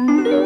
Mm-hmm.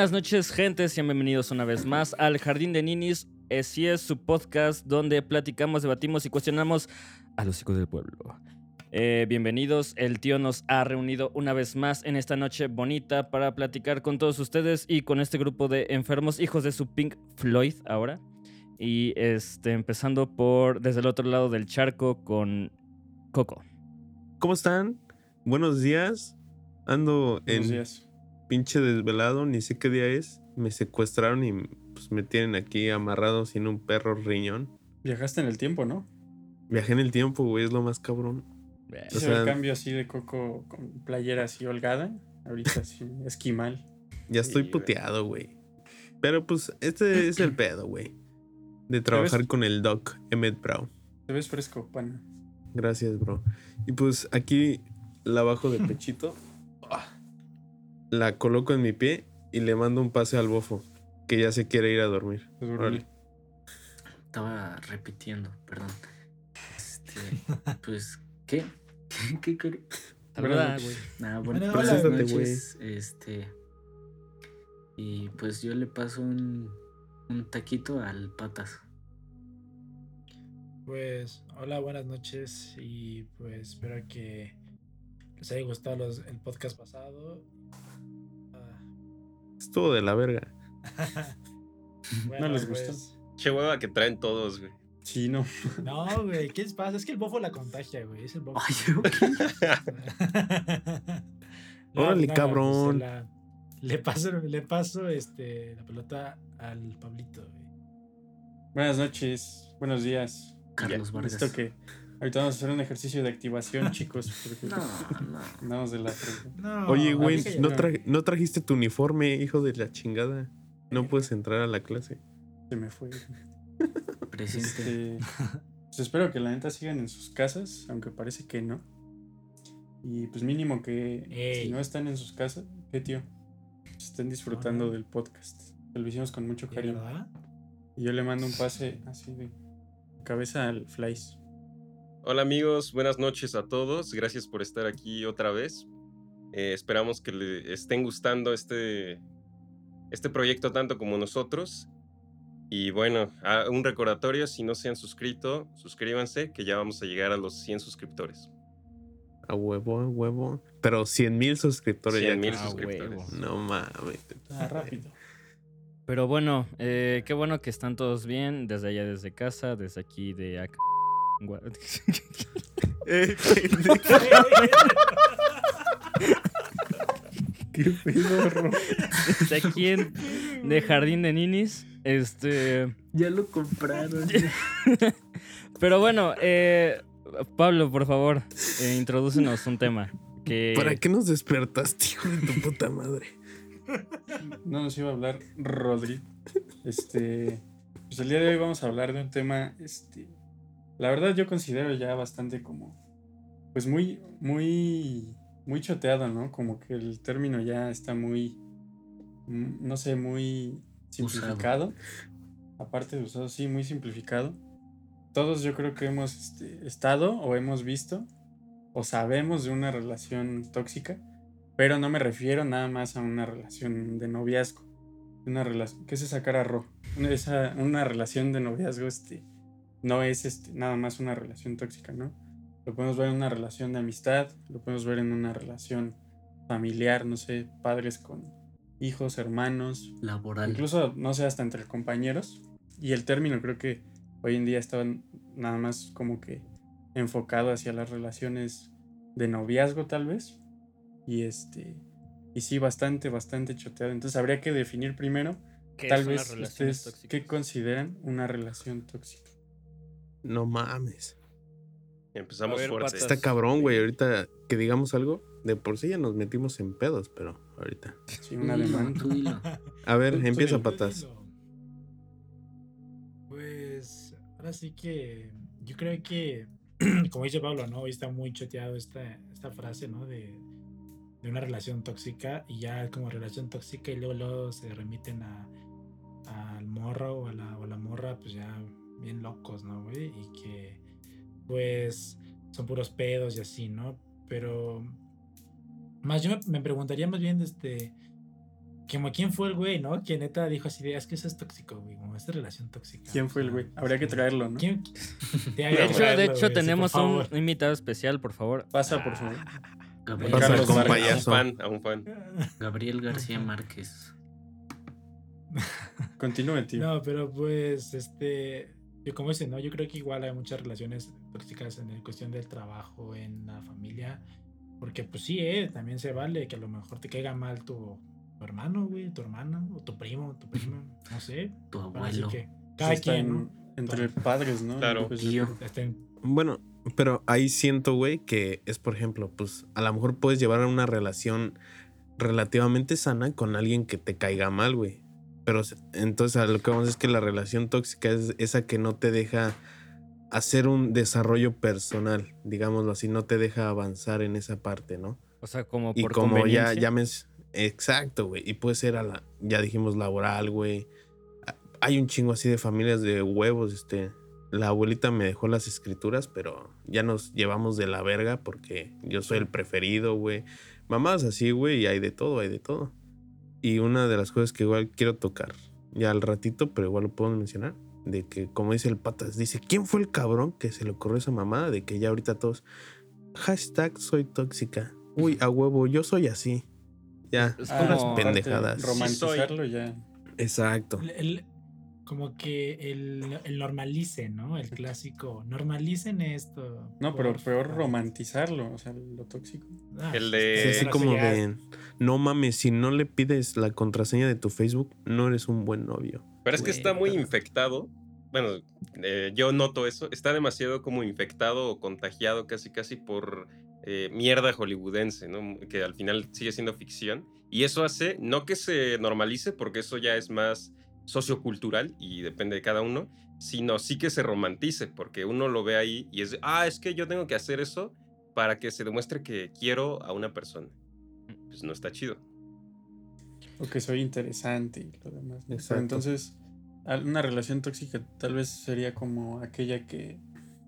Buenas noches, gente. Sean bienvenidos una vez más al Jardín de Ninis. Así es su podcast donde platicamos, debatimos y cuestionamos a los hijos del pueblo. Eh, bienvenidos. El tío nos ha reunido una vez más en esta noche bonita para platicar con todos ustedes y con este grupo de enfermos, hijos de su Pink Floyd ahora. Y este, empezando por desde el otro lado del charco con Coco. ¿Cómo están? Buenos días. Ando Buenos en días. Pinche desvelado, ni sé qué día es. Me secuestraron y pues me tienen aquí amarrado sin un perro riñón. Viajaste en el tiempo, ¿no? Viajé en el tiempo, güey, es lo más cabrón. Sí O el cambio así de coco con playera así holgada. Ahorita así, esquimal. Ya estoy puteado, güey. Pero pues este es el pedo, güey. De trabajar con el doc, Emmett Brown. Te ves fresco, pana. Gracias, bro. Y pues aquí la bajo de pechito. La coloco en mi pie y le mando un pase al bofo. Que ya se quiere ir a dormir. Duerme. Órale. Estaba repitiendo, perdón. Este, pues, ¿qué? ¿Qué, qué, Saluda, Buenas güey. Ah, bueno, hola. noches. Este. Y pues yo le paso un, un taquito al patas. Pues, hola, buenas noches y pues espero que les haya gustado los- el podcast pasado. Estuvo de la verga. bueno, les pues, gustó? Che hueva que traen todos, güey. Sí, no. No, güey, ¿qué les pasa? Es que el bofo la contagia, güey. Es el bofo. Ay. Órale, pues, cabrón. la- le paso, le paso este, la pelota al Pablito, güey. Buenas noches, buenos días. Carlos Ya, Vargas. Listo que ahorita vamos a hacer un ejercicio de activación, chicos. Porque No, no. andamos de la frente. No, Oye, güey, no, tra- no trajiste tu uniforme, hijo de la chingada. No puedes entrar a la clase. Se me fue. Presente. Este, pues espero que la neta sigan en sus casas, aunque parece que no. Y pues mínimo que Ey. si no están en sus casas, ¿qué tío? Estén disfrutando del podcast. Lo hicimos con mucho ¿De cariño. Y yo le mando un pase así de cabeza al Flies. Hola amigos, buenas noches a todos. Gracias por estar aquí otra vez. Eh, esperamos que le estén gustando este, este proyecto tanto como nosotros. Y bueno, un recordatorio, si no se han suscrito, suscríbanse, que ya vamos a llegar a los 100 suscriptores. A huevo, a huevo. Pero 100 mil suscriptores 100 ya. mil suscriptores. huevo. No mames. Ah, rápido. Pero bueno, eh, qué bueno que están todos bien, desde allá, desde casa, desde aquí, de acá. Gua- Eh, Qué pedo, Desde aquí en- de Jardín de Ninis. Este. Ya lo compraron. Pero bueno, eh, Pablo, por favor, eh, introdúcenos un tema. Que... ¿Para qué nos despertaste, hijo de tu puta madre? No nos iba a hablar Rodri. Este. Pues el día de hoy vamos a hablar de un tema. Este. La verdad, yo considero ya bastante como. Pues muy. Muy. Muy choteado, ¿no? Como que el término ya está muy. mm, No sé, muy simplificado. Aparte de usado, sí, muy simplificado. Todos yo creo que hemos este, estado o hemos visto o sabemos de una relación tóxica. Pero no me refiero nada más a una relación de noviazgo. Una relación, ¿qué es esa cara roja? Una, esa- una relación de noviazgo, este, no es este, nada más una relación tóxica, ¿no? Lo podemos ver en una relación de amistad, lo podemos ver en una relación familiar, no sé, padres con hijos, hermanos, Laboral. incluso, no sé, hasta entre compañeros. Y el término creo que hoy en día está nada más como que enfocado hacia las relaciones de noviazgo, tal vez. Y este. Y sí, bastante, bastante choteado. Entonces habría que definir primero, ¿Qué tal vez ustedes, tóxicas? ¿qué consideran una relación tóxica? No mames. Empezamos A ver, fuerte. patas. Está cabrón, güey. Ahorita que digamos algo, de por sí ya nos metimos en pedos, pero ahorita. Sí, una demanda. A ver, empieza patas. Pues ahora sí que yo creo que, como dice Pablo, ¿no? Hoy está muy choteado esta, esta frase, ¿no? De, de una relación tóxica y ya como relación tóxica y luego, luego se remiten a al morro o a la, o a la morra, pues ya bien locos, ¿no, güey? Y que pues son puros pedos y así, ¿no? Pero más yo me, me preguntaría más bien este como quién fue el güey, ¿no? Que neta dijo así de, es que eso es tóxico, güey, como esta relación tóxica. ¿Quién fue el güey? Habría que sí. traerlo, ¿no? ¿Quién? De hecho, de hecho tenemos un invitado especial, por favor. Pasa, por favor. Gabriel, Pasa Carlos con. A un payaso. fan, a un fan. Gabriel García Márquez. Continúe, tío. No, pero pues, este, yo como dice, ¿no? Yo creo que igual hay muchas relaciones tóxicas en la cuestión del trabajo, en la familia, porque pues sí, eh, también se vale que a lo mejor te caiga mal tu, tu hermano, güey, tu hermana, o tu primo, tu prima, no sé. Tu abuelo. que Pues cada quien. Entre padres, ¿no? Claro. Pues, Tío. Estén- Bueno, pero ahí siento, güey, que es, por ejemplo, pues a lo mejor puedes llevar una relación relativamente sana con alguien que te caiga mal, güey. Pero entonces a lo que vamos es que la relación tóxica es esa que no te deja hacer un desarrollo personal, digámoslo así, no te deja avanzar en esa parte, ¿no? O sea, como Y por como ya llames, exacto, güey, y puede ser a la, ya dijimos laboral, güey. A- Hay un chingo así de familias de huevos, este. La abuelita me dejó las escrituras, pero ya nos llevamos de la verga porque yo soy el preferido, güey. Mamás así, güey, y hay de todo, hay de todo. Y una de las cosas que igual quiero tocar, ya al ratito, pero igual lo puedo mencionar, de que como dice el patas, dice, ¿quién fue el cabrón que se le ocurrió esa mamada de que ya ahorita todos, hashtag soy tóxica? Uy, a huevo, yo soy así. Ya, Es Ah, como- aparte, pendejadas. Romantizarlo ya. Exacto. el- el- como que el, el normalice, ¿no? El clásico, normalicen esto. No, pero porfa". peor romantizarlo, o sea, lo tóxico. Ah, El Sí, de- así como sí ya- de, no mames, si no le pides la contraseña de tu Facebook, no eres un buen novio. Pero es que está muy infectado. Bueno, eh, yo noto eso. Está demasiado como infectado o contagiado casi casi por eh, mierda hollywoodense, ¿no? Que al final sigue siendo ficción. Y eso hace, no que se normalice, porque eso ya es más sociocultural y depende de cada uno, sino sí que se romantice, porque uno lo ve ahí y es, ah, es que yo tengo que hacer eso para que se demuestre que quiero a una persona. Pues no está chido. O que soy interesante y lo demás. ¿no? Pero Exacto. entonces, una relación tóxica tal vez sería como aquella que,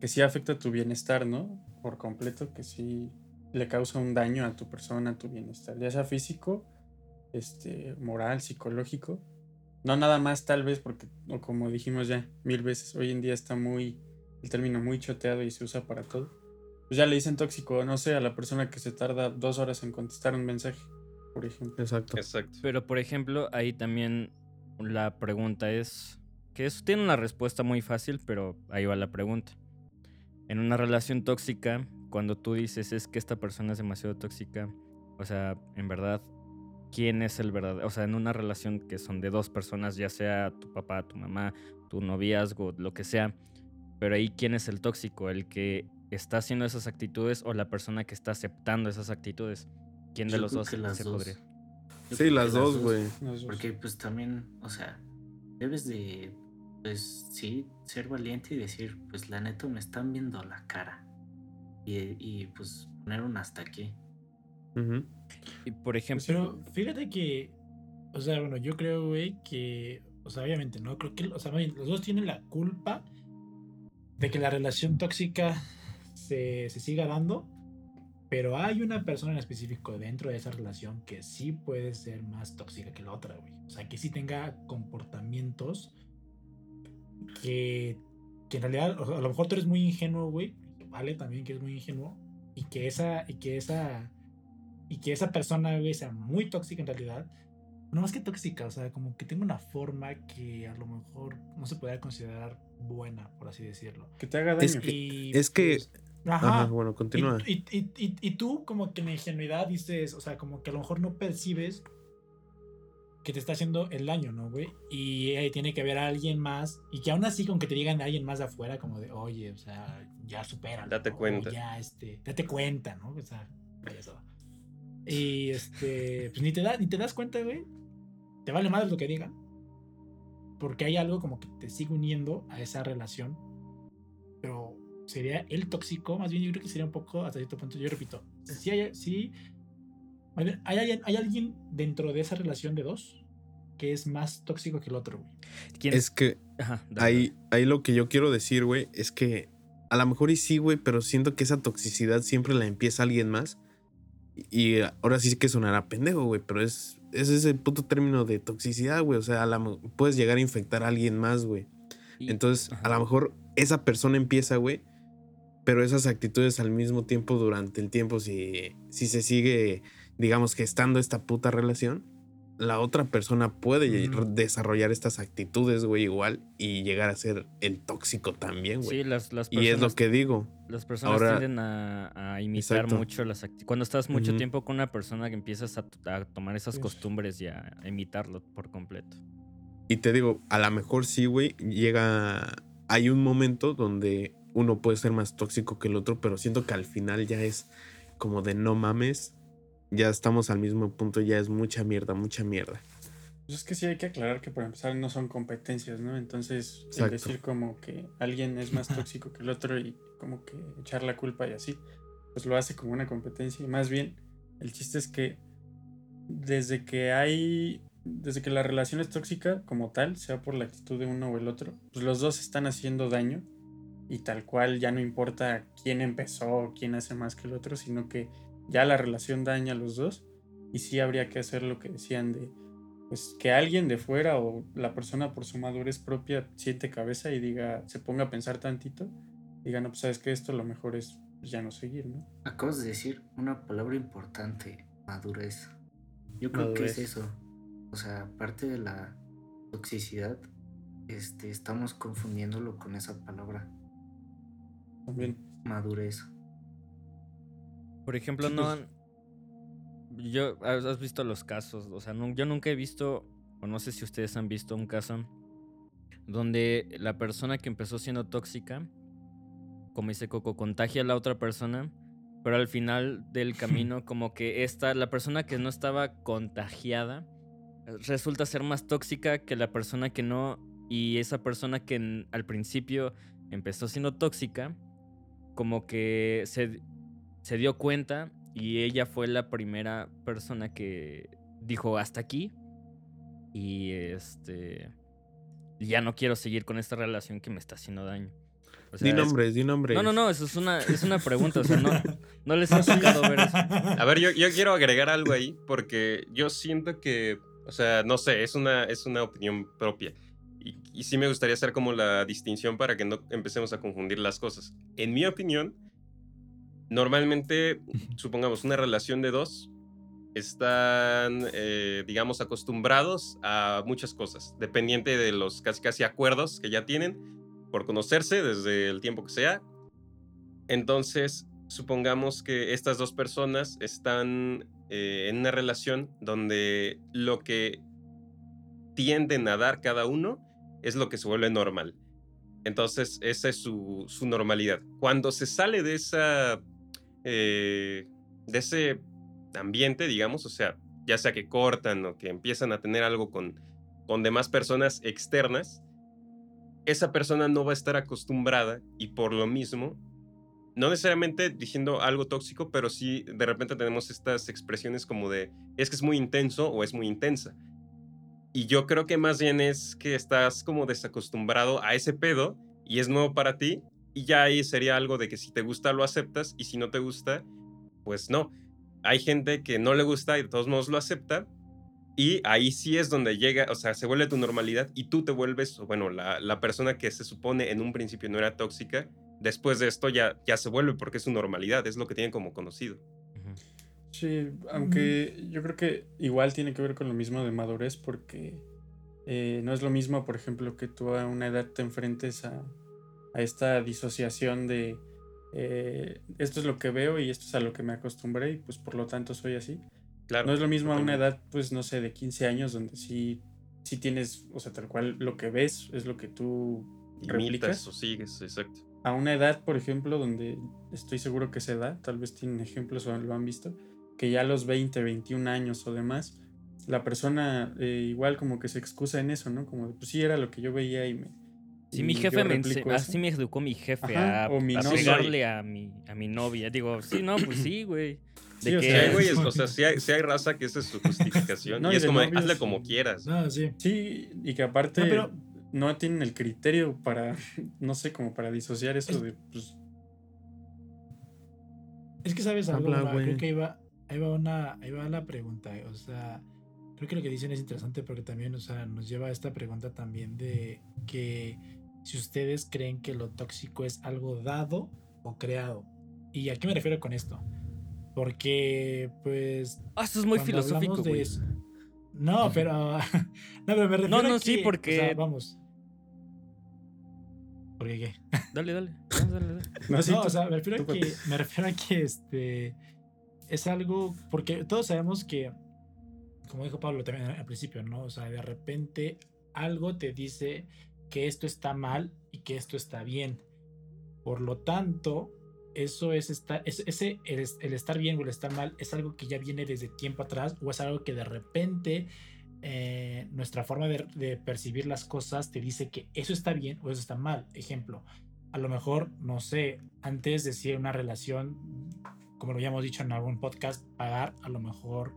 que sí afecta tu bienestar, ¿no? Por completo, que sí le causa un daño a tu persona, a tu bienestar, ya sea físico, este, moral, psicológico. No nada más tal vez porque, o como dijimos ya mil veces, hoy en día está muy, el término muy choteado y se usa para todo. Pues ya le dicen tóxico, no sé, a la persona que se tarda dos horas en contestar un mensaje, por ejemplo. Exacto. Exacto. Pero, por ejemplo, ahí también la pregunta es, que eso tiene una respuesta muy fácil, pero ahí va la pregunta. En una relación tóxica, cuando tú dices es que esta persona es demasiado tóxica, o sea, en verdad, ¿quién es el verdadero? O sea, en una relación que son de dos personas, ya sea tu papá, tu mamá, tu noviazgo, lo que sea, pero ahí ¿quién es el tóxico? ¿El que está haciendo esas actitudes o la persona que está aceptando esas actitudes? ¿Quién de Yo los dos se dos. podría? Yo Sí, las dos, güey. Porque pues también, o sea, debes de, pues sí, ser valiente y decir, pues la neta me están viendo la cara. Y, y pues poner un hasta aquí. Y por ejemplo, Pero fíjate que, o sea, bueno, yo creo, güey, que, o sea, obviamente, ¿no? Creo que, o sea, los dos tienen la culpa de que la relación tóxica se, se siga dando, Pero hay una persona en específico dentro de esa relación que sí puede ser más tóxica que la otra, güey. O sea, que sí tenga comportamientos que, que en realidad, a lo mejor tú eres muy ingenuo, güey. Vale, también que es muy ingenuo. Y que esa, y que esa, y que esa persona, güey, sea muy tóxica en realidad. No más que tóxica, o sea, como que tenga una forma que a lo mejor no se puede considerar buena, por así decirlo. Que te haga daño. Es que, Y, es que pues, ajá. Ajá, bueno, continúa. Y, y- y- y- y tú como que en ingenuidad dices, o sea, como que a lo mejor no percibes que te está haciendo el daño, ¿no, güey? Y ahí tiene que haber alguien más, y que aún así con que te digan a alguien más de afuera, como de, oye, o sea, ya supera. Date cuenta. Ya, este, date cuenta, ¿no? O sea, eso. Y este, pues ni te, da, ni te das cuenta, güey. Te vale más lo que digan. Porque hay algo como que te sigue uniendo a esa relación. Sería el tóxico, más bien yo creo que sería un poco hasta cierto punto, yo repito, si hay, bien, hay, alguien- hay alguien dentro de esa relación de dos que es más tóxico que el otro, güey. ¿Quién? Es que Ajá, ahí, ahí lo que yo quiero decir, güey, es que a lo mejor y sí, güey, pero siento que esa toxicidad siempre la empieza alguien más. Y ahora sí que sonará pendejo, güey, pero es, es ese puto término de toxicidad, güey. O sea, a la puedes llegar a infectar a alguien más, güey. Entonces, ajá. a lo mejor esa persona empieza, güey, pero esas actitudes al mismo tiempo durante el tiempo, si, si se sigue, digamos, gestando esta puta relación, la otra persona puede desarrollar estas actitudes, güey, igual, y llegar a ser el tóxico también, güey. Sí, las, las y personas, es lo que digo. las personas ahora- tienden a, a imitar Exacto. mucho las actitudes. Cuando estás mucho tiempo con una persona que empiezas a, a tomar esas costumbres y a imitarlo por completo. Y te digo, a lo mejor sí, güey, llega. Hay un momento donde uno puede ser más tóxico que el otro, pero siento que al final ya es como de no mames. Ya estamos al mismo punto, ya es mucha mierda, mucha mierda. Pues es que sí hay que aclarar que para empezar no son competencias, ¿no? Entonces, el decir como que alguien es más tóxico que el otro y como que echar la culpa y así, pues lo hace como una competencia. Y más bien, el chiste es que desde que hay, desde que la relación es tóxica como tal, sea por la actitud de uno o el otro, pues los dos están haciendo daño y tal cual ya no importa quién empezó o quién hace más que el otro, sino que ya la relación daña a los dos y sí habría que hacer lo que decían de pues que alguien de fuera o la persona por su madurez propia siente cabeza y diga, se ponga a pensar tantito, diga, no, pues sabes que esto lo mejor es pues, ya no seguir, ¿no? Acabas de decir una palabra importante, madurez. Yo creo Madurez. que es eso. O sea, aparte de la toxicidad, este, estamos confundiéndolo con esa palabra, También. madurez. Por ejemplo, Sí, no pues- han... Yo, ¿has visto los casos? O sea, no- yo nunca he visto, o no sé si ustedes han visto un caso donde la persona que empezó siendo tóxica, como dice Coco, contagia a la otra persona, pero al final del camino, como que esta, la persona que no estaba contagiada, resulta ser más tóxica que la persona que no, y esa persona que en- al principio empezó siendo tóxica, como que se, se dio cuenta y ella fue la primera persona que dijo hasta aquí y este ya no quiero seguir con esta relación que me está haciendo daño. O sea, di es- nombres, di nombres. No, no, no, eso es una, es una pregunta, o sea, no, no les ha tocado ver eso. A ver, yo, yo quiero agregar algo ahí porque yo siento que, o sea, no sé, es una, es una opinión propia. Y, sí me gustaría hacer como la distinción para que no empecemos a confundir las cosas. En mi opinión, normalmente, supongamos, una relación de dos están, eh, digamos, acostumbrados a muchas cosas, dependiente de los casi casi acuerdos que ya tienen por conocerse desde el tiempo que sea. Entonces, supongamos que estas dos personas están eh, en una relación donde lo que tienden a dar cada uno es lo que se vuelve normal. Entonces, esa es su, su normalidad. Cuando se sale de esa. eh, de ese ambiente, digamos, o sea, ya sea que cortan o que empiezan a tener algo con, con demás personas externas, esa persona no va a estar acostumbrada y por lo mismo, no necesariamente diciendo algo tóxico, pero sí de repente tenemos estas expresiones como de es que es muy intenso o es muy intensa. Y yo creo que más bien es que estás como desacostumbrado a ese pedo y es nuevo para ti y ya ahí sería algo de que si te gusta lo aceptas y si no te gusta, pues no. Hay gente que no le gusta y de todos modos lo acepta. Y ahí sí es donde llega, o sea, se vuelve tu normalidad y tú te vuelves, bueno, la, la persona que se supone en un principio no era tóxica, después de esto ya, ya se vuelve porque es su normalidad, es lo que tienen como conocido. Sí, aunque yo creo que igual tiene que ver con lo mismo de madurez porque eh, no es lo mismo, por ejemplo, que tú a una edad te enfrentes a, a esta disociación de eh, esto es lo que veo y esto es a lo que me acostumbré y pues por lo tanto soy así. Claro. No es lo mismo a una edad, pues no sé, de 15 años donde sí, sí tienes, o sea, tal cual lo que ves es lo que tú Imitas replicas. o sigues, exacto. A una edad, por ejemplo, donde estoy seguro que se da, tal vez tienen ejemplos o lo han visto, que ya a los 20, 21 años o demás, la persona eh, igual como que se excusa en eso, ¿no? Como de, pues sí, era lo que yo veía y me... Sí, mi jefe me así me educó mi jefe Ajá, a, o mi a pegarle a mi, a mi novia. Digo, sí, no, pues sí, güey. De Sí, o que- Sí, sea, hay güeyes, o sea, sí hay, raza que esa es su justificación. No, y y es como, novios, hazle como quieras. No, sí. Sí, y que aparte No, no, pero- tienen el criterio para, no sé, como para disociar eso Es- de, pues, Es que sabes algo, Habla, creo que va, ahí va una, ahí va la pregunta, eh, o sea, creo que lo que dicen es interesante porque también, o sea, nos lleva a esta pregunta también de que si ustedes creen que lo tóxico es algo dado o creado. ¿Y a qué me refiero con esto? Porque, pues, Ah, esto es muy filosófico, güey. eso- No, pero. no, pero me refiero no, a sí, que, o porque- sea, vamos. ¿Por qué qué? Dale, dale. dale, dale, dale. no, sí, no, tú- o sea, me refiero, a que, me refiero a que este es algo, porque todos sabemos que, como dijo Pablo también al principio, ¿no? O sea, de repente algo te dice que esto está mal y que esto está bien. Por lo tanto, eso es estar, es- ese, el, el estar bien o el estar mal es algo que ya viene desde tiempo atrás o es algo que de repente eh, nuestra forma de, de percibir las cosas te dice que eso está bien o eso está mal. Ejemplo, a lo mejor, no sé, antes decir una relación, como lo habíamos dicho en algún podcast, pagar a lo mejor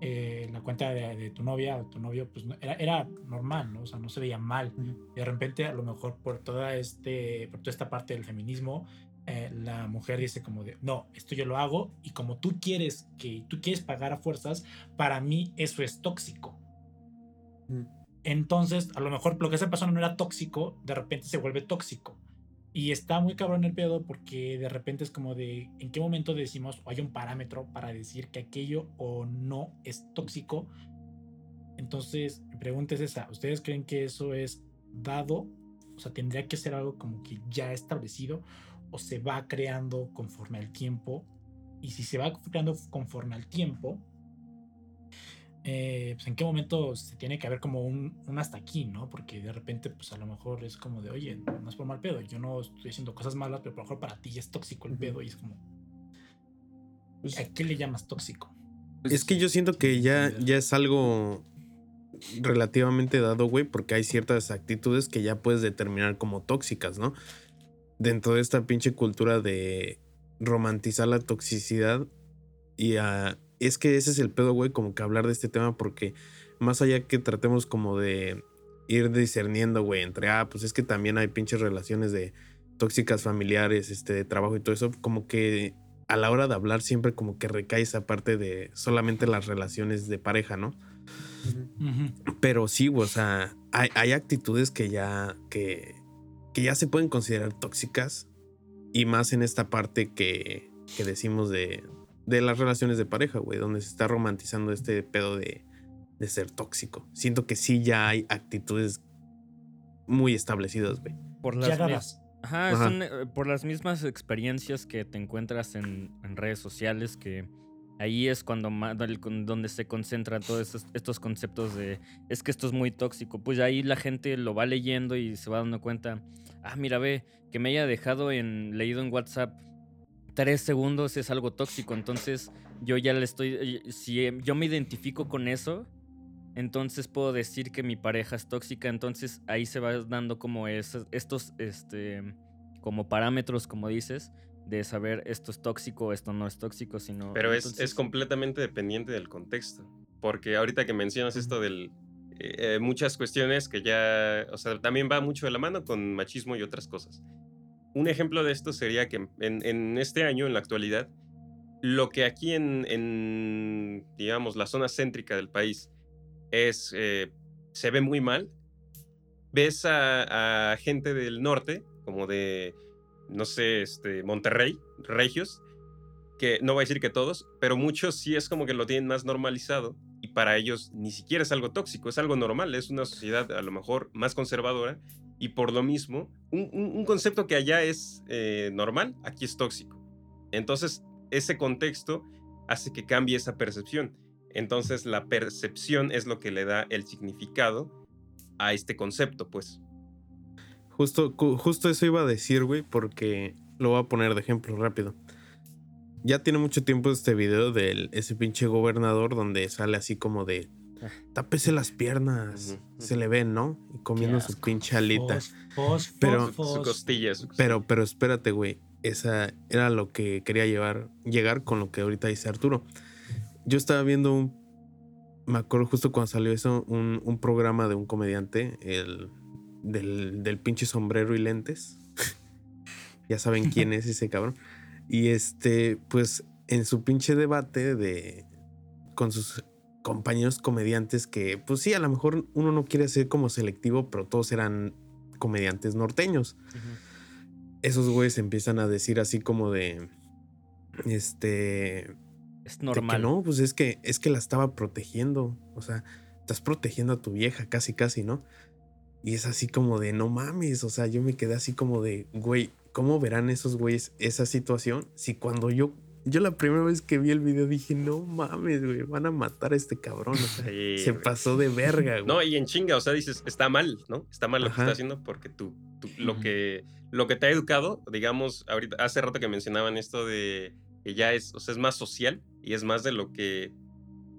eh, la cuenta de, de tu novia o tu novio, pues era, era normal, ¿no? O sea, no se veía mal. Ujú. De repente, a lo mejor por toda, este, por toda esta parte del feminismo, eh, la mujer dice como de, no, esto yo lo hago y como tú quieres que tú quieres pagar a fuerzas, para mí eso es tóxico. Entonces, a lo mejor lo que esa persona no era tóxico, de repente se vuelve tóxico. Y está muy cabrón el pedo porque de repente es como de en qué momento decimos o hay un parámetro para decir que aquello o no es tóxico. Entonces, mi pregunta es esa, ¿ustedes creen que eso es dado? O sea, tendría que ser algo como que ya establecido o se va creando conforme al tiempo. Y si se va creando conforme al tiempo, eh, pues en qué momento se tiene que haber como un, un hasta aquí, ¿no? Porque de repente, pues a lo mejor es como de, oye, no es por mal pedo, yo no estoy haciendo cosas malas, pero a lo mejor para ti es tóxico el pedo y es como, pues, ¿a qué le llamas tóxico? Es que yo siento que ya, ya es algo relativamente dado, güey, porque hay ciertas actitudes que ya puedes determinar como tóxicas, ¿no? Dentro de esta pinche cultura de romantizar la toxicidad y ah, es que ese es el pedo, güey, como que hablar de este tema porque más allá que tratemos como de ir discerniendo, güey, entre, ah, pues es que también hay pinches relaciones de tóxicas familiares, este, de trabajo y todo eso, como que a la hora de hablar siempre como que recae esa parte de solamente las relaciones de pareja, ¿no? Pero sí, güey, o sea, hay, hay actitudes que ya, que, que ya se pueden considerar tóxicas y más en esta parte que, que decimos de, de las relaciones de pareja, güey, donde se está romantizando este pedo de, de ser tóxico. Siento que sí ya hay actitudes muy establecidas, güey. Por las, mi- dadas. Ajá, Ajá. son, eh, por las mismas experiencias que te encuentras en, en redes sociales, que ahí es cuando donde se concentran todos estos, estos conceptos de es que esto es muy tóxico. Pues ahí la gente lo va leyendo y se va dando cuenta, ah, mira, ve, que me haya dejado en leído en WhatsApp tres segundos es algo tóxico. Entonces yo ya le estoy, eh, si eh, yo me identifico con eso, entonces puedo decir que mi pareja es tóxica. Entonces ahí se va dando como esos- estos, este, como parámetros, como dices, de saber esto es tóxico, esto no es tóxico, sino. Pero es, entonces- es completamente dependiente del contexto. Porque ahorita que mencionas esto del... eh, muchas cuestiones que ya... O sea, también va mucho de la mano con machismo y otras cosas. Un ejemplo de esto sería que en, este año, en la actualidad, lo que aquí en, digamos, la zona céntrica del país es, eh, se ve muy mal, ves a, a gente del norte, como de, no sé, este, Monterrey, Regios, que no voy a decir que todos, pero muchos sí es como que lo tienen más normalizado y para ellos ni siquiera es algo tóxico, es algo normal, es una sociedad a lo mejor más conservadora y por lo mismo, un, un- concepto que allá es eh, normal, aquí es tóxico. Entonces, ese contexto hace que cambie esa percepción. Entonces, la percepción es lo que le da el significado a este concepto, pues. Justo, justo eso iba a decir, güey, porque lo voy a poner de ejemplo rápido. Ya tiene mucho tiempo este video de ese pinche gobernador donde sale así como de tápese las piernas, se le ven, ¿no? Y comiendo su pinche alita. Fos, fos, Pero- fos, Su, costilla, su Pero, pero espérate, güey. Esa era lo que quería llevar, llegar con lo que ahorita dice Arturo. Yo estaba viendo un. Me acuerdo justo cuando salió eso, un, un programa de un comediante, el del, del pinche sombrero y lentes. ya saben quién es ese cabrón. Y este, pues, en su pinche debate de. con sus compañeros comediantes que, pues sí, a lo mejor uno no quiere ser como selectivo, pero todos eran comediantes norteños esos güeyes empiezan a decir así como de. Este. Es normal. no, pues es que, es que la estaba protegiendo. O sea, estás protegiendo a tu vieja, casi, casi, ¿no? Y es así como de no mames. O sea, yo me quedé así como de, güey, ¿cómo verán esos güeyes esa situación? Si cuando yo. Yo la primera vez que vi el video dije, no mames, güey, van a matar a este cabrón. O sea, Sí, se güey. pasó de verga, güey. No, y en chinga, o sea, dices, está mal, ¿no? Está mal lo que está haciendo porque tú, tú- lo, que, lo que te ha educado, digamos, ahorita, hace rato que mencionaban esto de que ya es, o sea, es más social y es más de lo que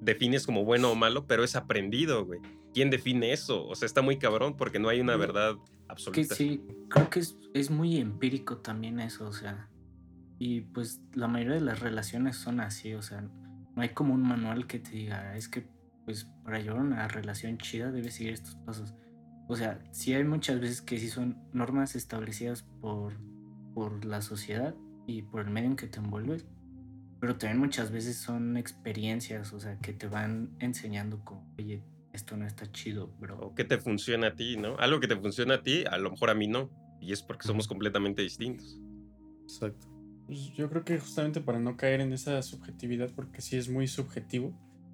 defines como bueno o malo, pero es aprendido, güey. ¿Quién define eso? O sea, está muy cabrón porque no hay una verdad Que absoluta. sí, creo que es, es muy empírico también eso, o sea. Y pues la mayoría de las relaciones son así, o sea, no hay como un manual que te diga, es que pues para llevar una relación chida debes seguir estos pasos. O sea, sí hay muchas veces que sí son normas establecidas por, por la sociedad y por el medio en que te envuelves, pero también muchas veces son experiencias, o sea, que te van enseñando como, oye, esto no está chido, bro. O qué te funciona a ti, ¿no? Algo que te funciona a ti, a lo mejor a mí no. Y es porque somos completamente distintos. Exacto. Pues yo creo que justamente para no caer en esa subjetividad, porque sí es muy subjetivo,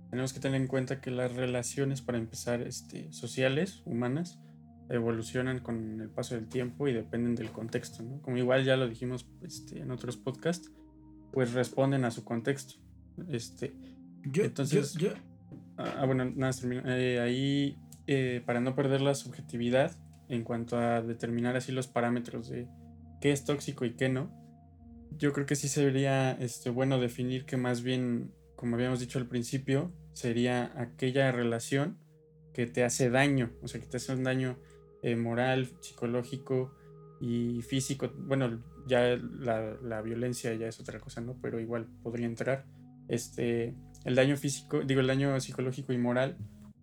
tenemos que tener en cuenta que las relaciones, para empezar, este, sociales, humanas, evolucionan con el paso del tiempo y dependen del contexto, ¿no? Como igual ya lo dijimos este, en otros podcasts, pues responden a su contexto. Este, Yo, Entonces- yo, yo- Ah, ah, bueno, nada. Eh, ahí, eh, para no perder la subjetividad en cuanto a determinar así los parámetros de qué es tóxico y qué no, yo creo que sí sería este, bueno definir que más bien, como habíamos dicho al principio, sería aquella relación que te hace daño, o sea, que te hace un daño eh, moral, psicológico y físico. Bueno, ya la, la violencia ya es otra cosa, ¿no? Pero igual podría entrar. Este, el daño físico, digo, el daño psicológico y moral,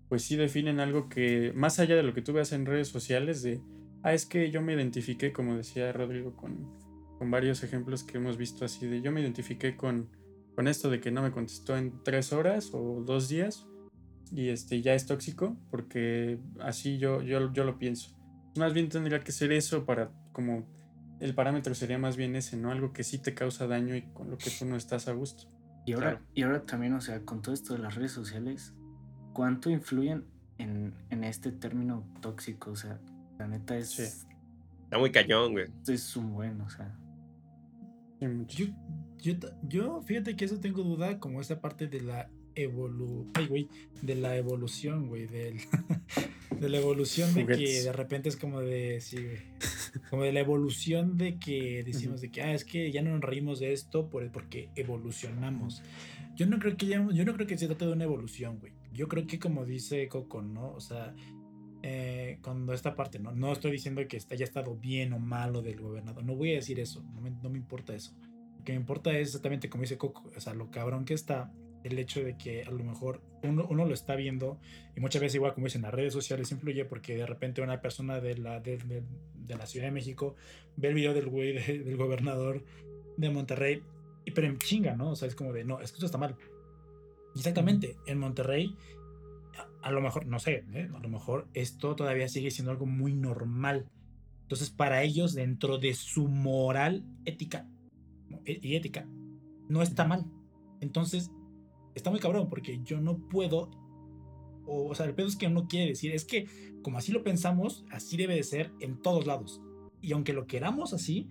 pues sí definen algo que, más allá de lo que tú veas en redes sociales, de, ah, es que yo me identifiqué, como decía Rodrigo, con, con varios ejemplos que hemos visto así, de yo me identifiqué con, con esto de que no me contestó en tres horas o dos días y este ya es tóxico, porque así yo, yo, yo lo pienso. Más bien tendría que ser eso para, como, el parámetro sería más bien ese, ¿no? Algo que sí te causa daño y con lo que tú no estás a gusto. Y ahora, Claro. y ahora también, o sea, con todo esto de las redes sociales, ¿cuánto influyen en, en este término tóxico? O sea, la neta es, Sí. Está muy cañón, güey. es un buen, o sea. Yo, yo, yo, fíjate que eso tengo duda, como esa parte de la evolu ay, güey, de la evolución, güey, del, de la evolución de que de repente es como de, sí, como de la evolución de que decimos de que, ah, es que ya no nos reímos de esto por, porque evolucionamos. Yo no creo que ya, yo no creo que se trate de una evolución, güey. Yo creo que como dice Coco, ¿no? O sea, eh, cuando esta parte, ¿no? No estoy diciendo que haya estado bien o malo del gobernador. No voy a decir eso. No me, no me importa eso. Lo que me importa es exactamente como dice Coco. O sea, lo cabrón que está el hecho de que a lo mejor uno, uno lo está viendo y muchas veces igual como dicen las redes sociales influye porque de repente una persona de la, de, de- de la Ciudad de México ve el video del güey de- del gobernador de Monterrey y pero en chinga, ¿no? O sea, es como de, no, es que esto está mal. Exactamente, en Monterrey, a, lo mejor, no sé, ¿eh? a lo mejor esto todavía sigue siendo algo muy normal. Entonces, para ellos, dentro de su moral ética e- y ética, no está mal. Entonces, está muy cabrón porque yo no puedo, o, o sea, el pedo es que no quiere decir, es que como así lo pensamos, así debe de ser en todos lados. Y aunque lo queramos así,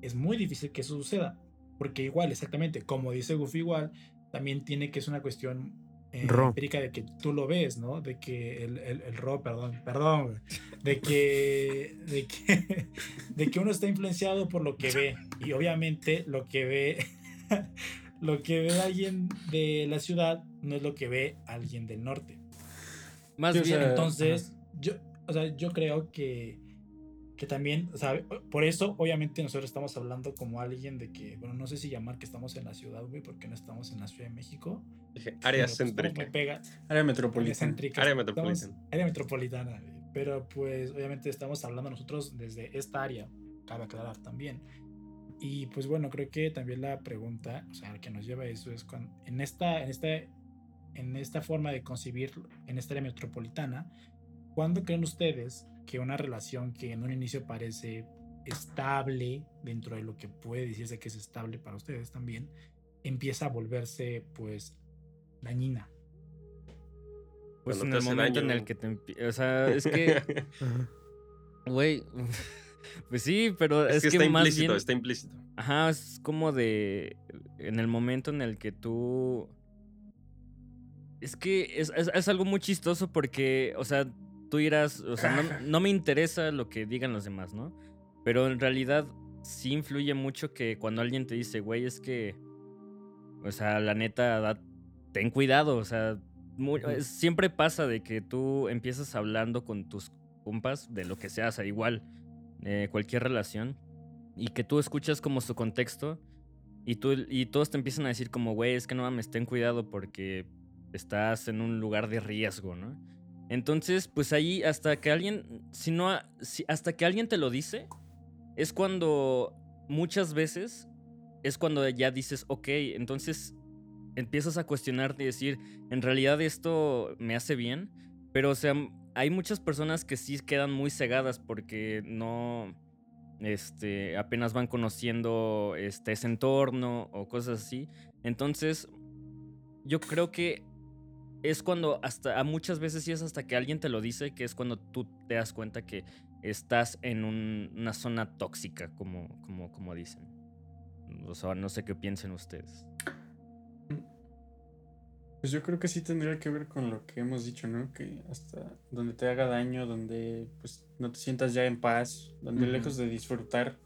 es muy difícil que eso suceda. Porque igual, exactamente, como dice Goofy igual, también tiene que es una cuestión eh, Ro. empírica de que tú lo ves, ¿no? De que el, el, el ro, perdón, perdón, de que, de que, de que uno está influenciado por lo que ve. Y obviamente lo que ve, lo que ve alguien de la ciudad no es lo que ve alguien del norte. Más Sí, o bien, sea, Entonces, yo, o sea, yo creo que, que también, o sea, por eso, obviamente, nosotros estamos hablando como alguien de que, bueno, no sé si llamar que estamos en la ciudad, güey, porque no estamos en la Ciudad de México. Dije, área pues, céntrica. muy pega- Área metropolitana. Área metropolitana. área metropolitana, güey. Pero, pues, obviamente, estamos hablando nosotros desde esta área, cabe aclarar también. Y, pues, bueno, creo que también la pregunta, o sea, que nos lleva a eso es cuando, en esta, en esta, en esta forma de concebir en esta área metropolitana, ¿Cuándo creen ustedes que una relación que en un inicio parece estable dentro de lo que puede decirse que es estable para ustedes también, empieza a volverse pues dañina? pues Cuando en el momento en el que te... O sea, es que, güey, pues sí, pero es, es, que, está más implícito, bien... está implícito. Ajá, es como de. En el momento en el que tú. Es que es, es- es algo muy chistoso porque, o sea, tú irás. O sea, no, no me interesa lo que digan los demás, ¿no? Pero en realidad sí influye mucho que cuando alguien te dice, güey, es que. O sea, la neta, da- ten cuidado, o sea. mu- Ujú. es- siempre pasa de que tú empiezas hablando con tus compas de lo que sea, o sea, igual, eh, cualquier relación y que tú escuchas como su contexto y, tú, y todos te empiezan a decir como, güey, es que no mames, ten cuidado porque estás en un lugar de riesgo, ¿no? Entonces, pues ahí hasta que alguien, si no, hasta que alguien te lo dice, es cuando muchas veces es cuando ya dices, ok, entonces empiezas a cuestionarte y decir, en realidad esto me hace bien, pero o sea, hay muchas personas que sí quedan muy cegadas porque no, este, apenas van conociendo este, ese entorno o cosas así. Entonces, yo creo que es cuando hasta, a muchas veces sí es hasta que alguien te lo dice, que es cuando tú te das cuenta que estás en un- una zona tóxica, como, como, como dicen. O sea, no sé qué piensen ustedes. Pues yo creo que sí tendría que ver con lo que hemos dicho, ¿no? Que hasta donde te haga daño, donde pues no te sientas ya en paz, donde lejos de disfrutar,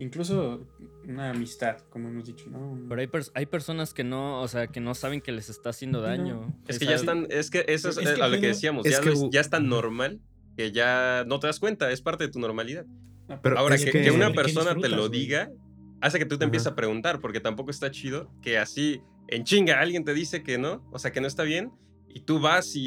incluso una amistad, como hemos dicho, ¿no? Pero hay, pers- hay personas que no, o sea, que no saben que les está haciendo No. daño. Es que ya están, es que eso es, Es que a lo que decíamos, es ya, que lo ya es tan normal que ya no te das cuenta, es parte de tu normalidad. Pero Ahora, es que, que- que una ¿Qué persona te lo diga, hace que tú te empieces a preguntar, porque tampoco está chido que así, en chinga, alguien te dice que no, o sea, que no está bien, y tú vas y,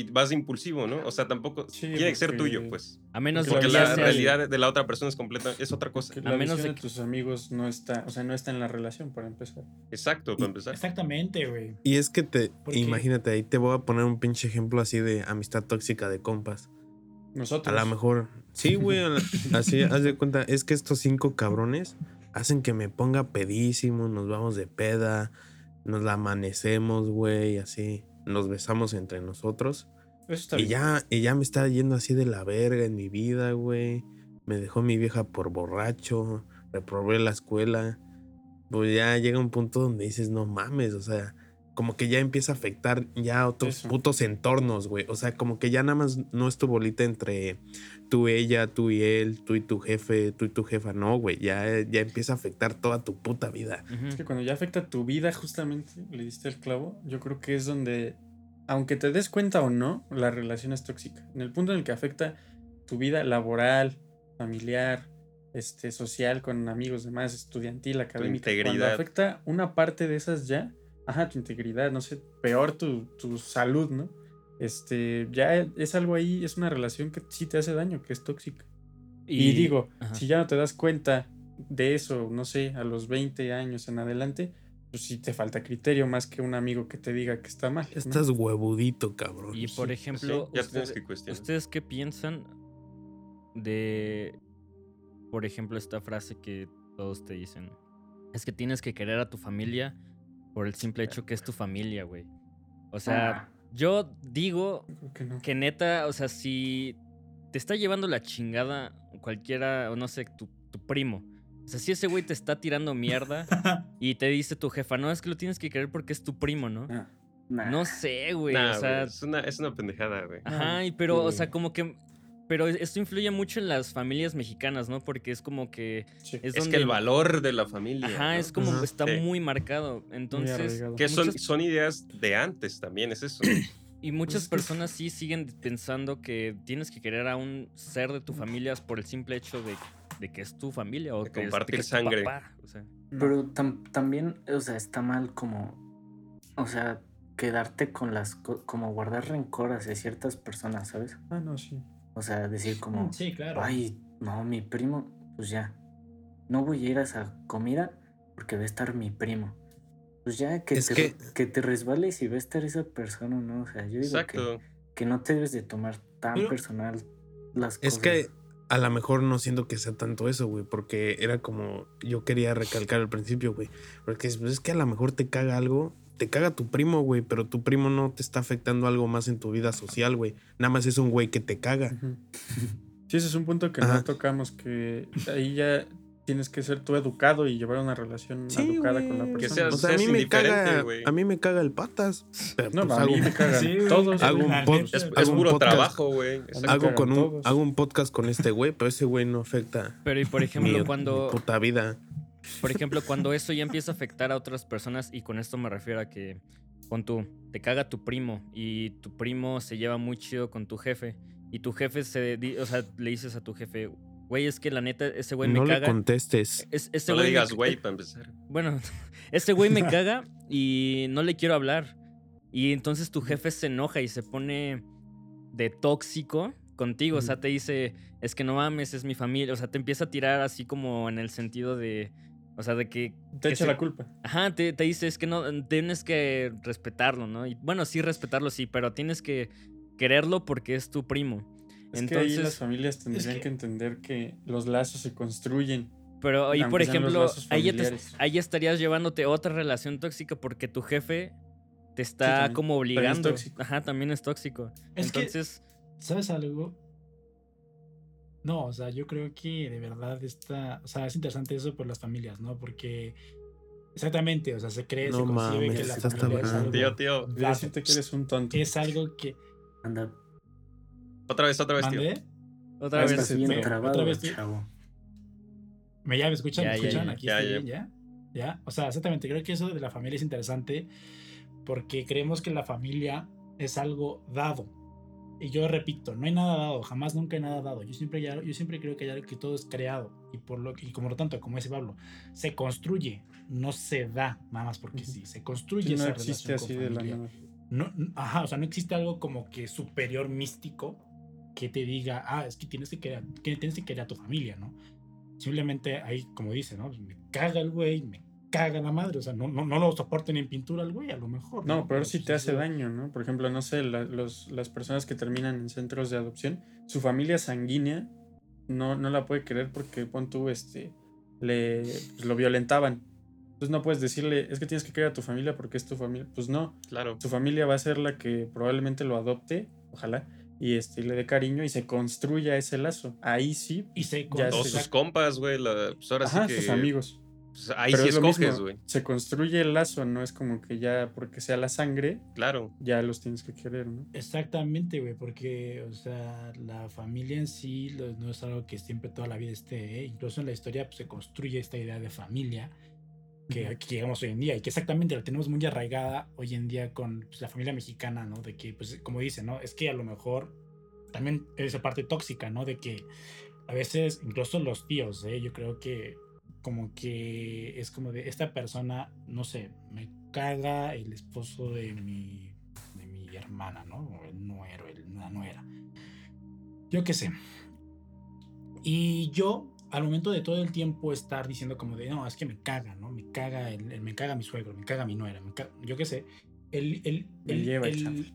y vas de impulsivo, ¿no? O sea, tampoco Sí, tiene que ser tuyo, pues. A menos de porque Porque que la la realidad de la otra persona es completa, es otra cosa. Que A la menos de de, que- tus amigos no está, o sea, no está en la relación, para empezar. Exacto, para empezar. Exactamente, güey. Y es que te, imagínate, ahí te voy a poner un pinche ejemplo así de amistad tóxica de compas. Nosotros. A lo mejor, sí, güey, la- así, haz de cuenta, es que estos cinco cabrones hacen que me ponga pedísimo, nos vamos de peda, nos la amanecemos, güey, así, nos besamos entre nosotros. Eso está Y bien. ya, y ya me está yendo así de la verga en mi vida, güey. Me dejó mi vieja por borracho, reprobé la escuela. Pues ya llega un punto donde dices, no mames, o sea, como que ya empieza a afectar ya otros Eso. putos entornos, güey. O sea, como que ya nada más no es tu bolita entre tú, ella, tú y él, tú y tu jefe, tú y tu jefa. No, güey, ya, ya empieza a afectar toda tu puta vida. Es que cuando ya afecta tu vida, justamente, le diste el clavo, yo creo que es donde, aunque te des cuenta o no, la relación es tóxica. En el punto en el que afecta tu vida laboral, familiar, este, social, con amigos, demás, estudiantil, académica. Cuando afecta una parte de esas ya, ajá, tu integridad, no sé, peor tu, tu salud, ¿no? Este, ya es algo ahí, es una relación que sí te hace daño, que es tóxica. Y, digo, ajá. si ya no te das cuenta de eso, no sé, a los 20 años en adelante, pues sí te falta criterio más que un amigo que te diga que está mal. ¿no? Estás huevudito, cabrón. Y por Sí, ejemplo, ya tienes usted- que cuestionar. ¿ustedes qué piensan de, por ejemplo, esta frase que todos te dicen? Es que tienes que querer a tu familia por el simple hecho que es tu familia, güey. O sea, Ah, yo digo que no. que neta, o sea, si te está llevando la chingada cualquiera, o no sé, tu, tu primo. O sea, si ese güey te está tirando mierda y te dice tu jefa, no, es que lo tienes que querer porque es tu primo, ¿no? Ah, nah. No sé, güey. Nah, o sea, es, una, es una pendejada, güey. Ajá, pero, o sea, como que. Pero esto influye mucho en las familias mexicanas, ¿no? Porque es como que. sí. Es, Es donde. que el valor de la familia. Ajá, ¿no? es como. Ajá. Está Sí. muy marcado. Entonces. Que son, muchas- son ideas de antes también, es eso. Y muchas que- personas sí siguen pensando que tienes que querer a un ser de tu familia por el simple hecho de, de que es tu familia o De que es- compartir que es tu sangre. papá, o sea. Pero tam- también, o sea, está mal como, o sea, quedarte con las, co- como guardar rencor hacia ciertas personas, ¿sabes? Ah, no, sí. O sea, decir como, Sí, claro. ay, no, mi primo, pues ya, no voy a ir a esa comida porque va a estar mi primo. Pues ya, que, Es te, que- que te resbales y va a estar esa persona, ¿no? O sea, yo digo que, que no te debes de tomar tan Pero- personal las Es cosas. que a lo mejor no siento que sea tanto eso, güey, porque era como yo quería recalcar al principio, güey, porque es, pues, es que a lo mejor te caga algo, te caga tu primo, güey, pero tu primo no te está afectando algo más en tu vida social, güey. Nada más es un güey que te caga. Sí, ese es un punto que Ajá. no tocamos, que ahí ya tienes que ser tú educado y llevar una relación Sí, educada con la güey. Que persona. seas- O sea, a mí me caga, güey. a mí me caga el patas. Pero No, pues a hago, mí me cagan Sí, todos. Hago un pod-. Es, Hago es un puro podcast. trabajo, güey. Hago con un, hago un podcast con este güey, pero ese güey no afecta Pero, y por ejemplo, mi, cuando. mi puta vida. Por ejemplo, cuando eso ya empieza a afectar a otras personas, y con esto me refiero a que con tu, te caga tu primo y tu primo se lleva muy chido con tu jefe, y tu jefe se, di- o sea, le dices a tu jefe, güey, es que la neta, ese güey No me le caga. contestes. Es, ese No le güey digas güey para empezar. Bueno, ese güey me caga y no le quiero hablar. Y entonces tu jefe se enoja y se pone de tóxico contigo. O sea, te dice, es que no mames, es mi familia. O sea, te empieza a tirar así como en el sentido de. O sea, de que. Te que echa se- la culpa. Ajá, te, te dice, es que no, tienes que respetarlo, ¿no? Y bueno, sí, respetarlo, sí, pero tienes que quererlo porque es tu primo. Es que ahí las Entonces, familias tendrían que- que... entender que los lazos se construyen. pero ahí, por ejemplo, ahí te- estarías llevándote otra relación tóxica porque tu jefe te está como También es obligando. tóxico. Ajá, también es tóxico. Es que- Entonces, ¿Sabes algo? No, o sea, yo creo que de verdad está, o sea, es interesante eso por las familias, ¿no? Porque exactamente, o sea, se cree, No se concibe mames, que la estás familia es algo, Tío, tío. Decirte que eres un tonto. es algo que Anda, Otra vez, otra vez, tío. mandé. otra Ah, vez. feo. trabado, Otra vez, tío. chavo. ¿Me ya me escuchan? Ya, ¿Me escuchan? ya, Aquí ya, estoy ya. bien, ¿ya? ¿Ya? O sea, exactamente, creo que eso de la familia es interesante porque creemos que la familia es algo dado. Y yo repito, no hay nada dado, jamás nunca hay nada dado. Yo siempre, ya- yo siempre creo que, hay- que todo es creado y por lo y como lo tanto, como dice Pablo, se construye, no se da nada más porque sí, se construye Sí, no esa existe así de la nada. No, ajá, o sea, no existe algo como que superior místico que te diga, ah, es que tienes que querer, que tienes que querer a tu familia, ¿no? Simplemente ahí, como dice, ¿no? Me caga el güey, me caga la madre, o sea, no, no, no lo soporten en pintura al güey, a lo mejor. No, pero sí pues te hace daño, ¿no? Por ejemplo, no sé, la- los, las personas que terminan en centros de adopción, su familia sanguínea no, no la puede querer porque, pon tú, este, le, pues, lo violentaban. Entonces no puedes decirle, es que tienes que querer a tu familia porque es tu familia. Pues no, Claro. su familia va a ser la que probablemente lo adopte, ojalá, y este, le dé cariño y se construya ese lazo. Ahí sí, Y se Ya sé. sus compas, güey. la- Pues ahora ajá, sí que. sus amigos. Pues, ahí Pero sí es lo escoges, mismo, güey. Se construye el lazo, no es como que ya porque sea la sangre, Claro. ya los tienes que querer, ¿no? Exactamente, güey, porque, o sea, la familia en sí no es algo que siempre toda la vida esté, ¿eh? incluso en la historia pues, se construye esta idea de familia que, que llegamos hoy en día y que exactamente la tenemos muy arraigada hoy en día con pues, la familia mexicana, ¿no? De que, pues, como dice, ¿no? Es que a lo mejor también esa parte tóxica, ¿no? De que a veces, incluso los tíos, ¿eh? Yo creo que como que es como de esta persona, no sé, me caga el esposo de mi, de mi hermana, ¿no? O el nuero, el, la nuera. Yo qué sé. Y yo al momento de todo el tiempo estar diciendo como de, no, es que me caga, ¿no? Me caga, el, el- me caga mi suegro, me caga mi nuera, me caga- yo qué sé. El, el, el- lleva el.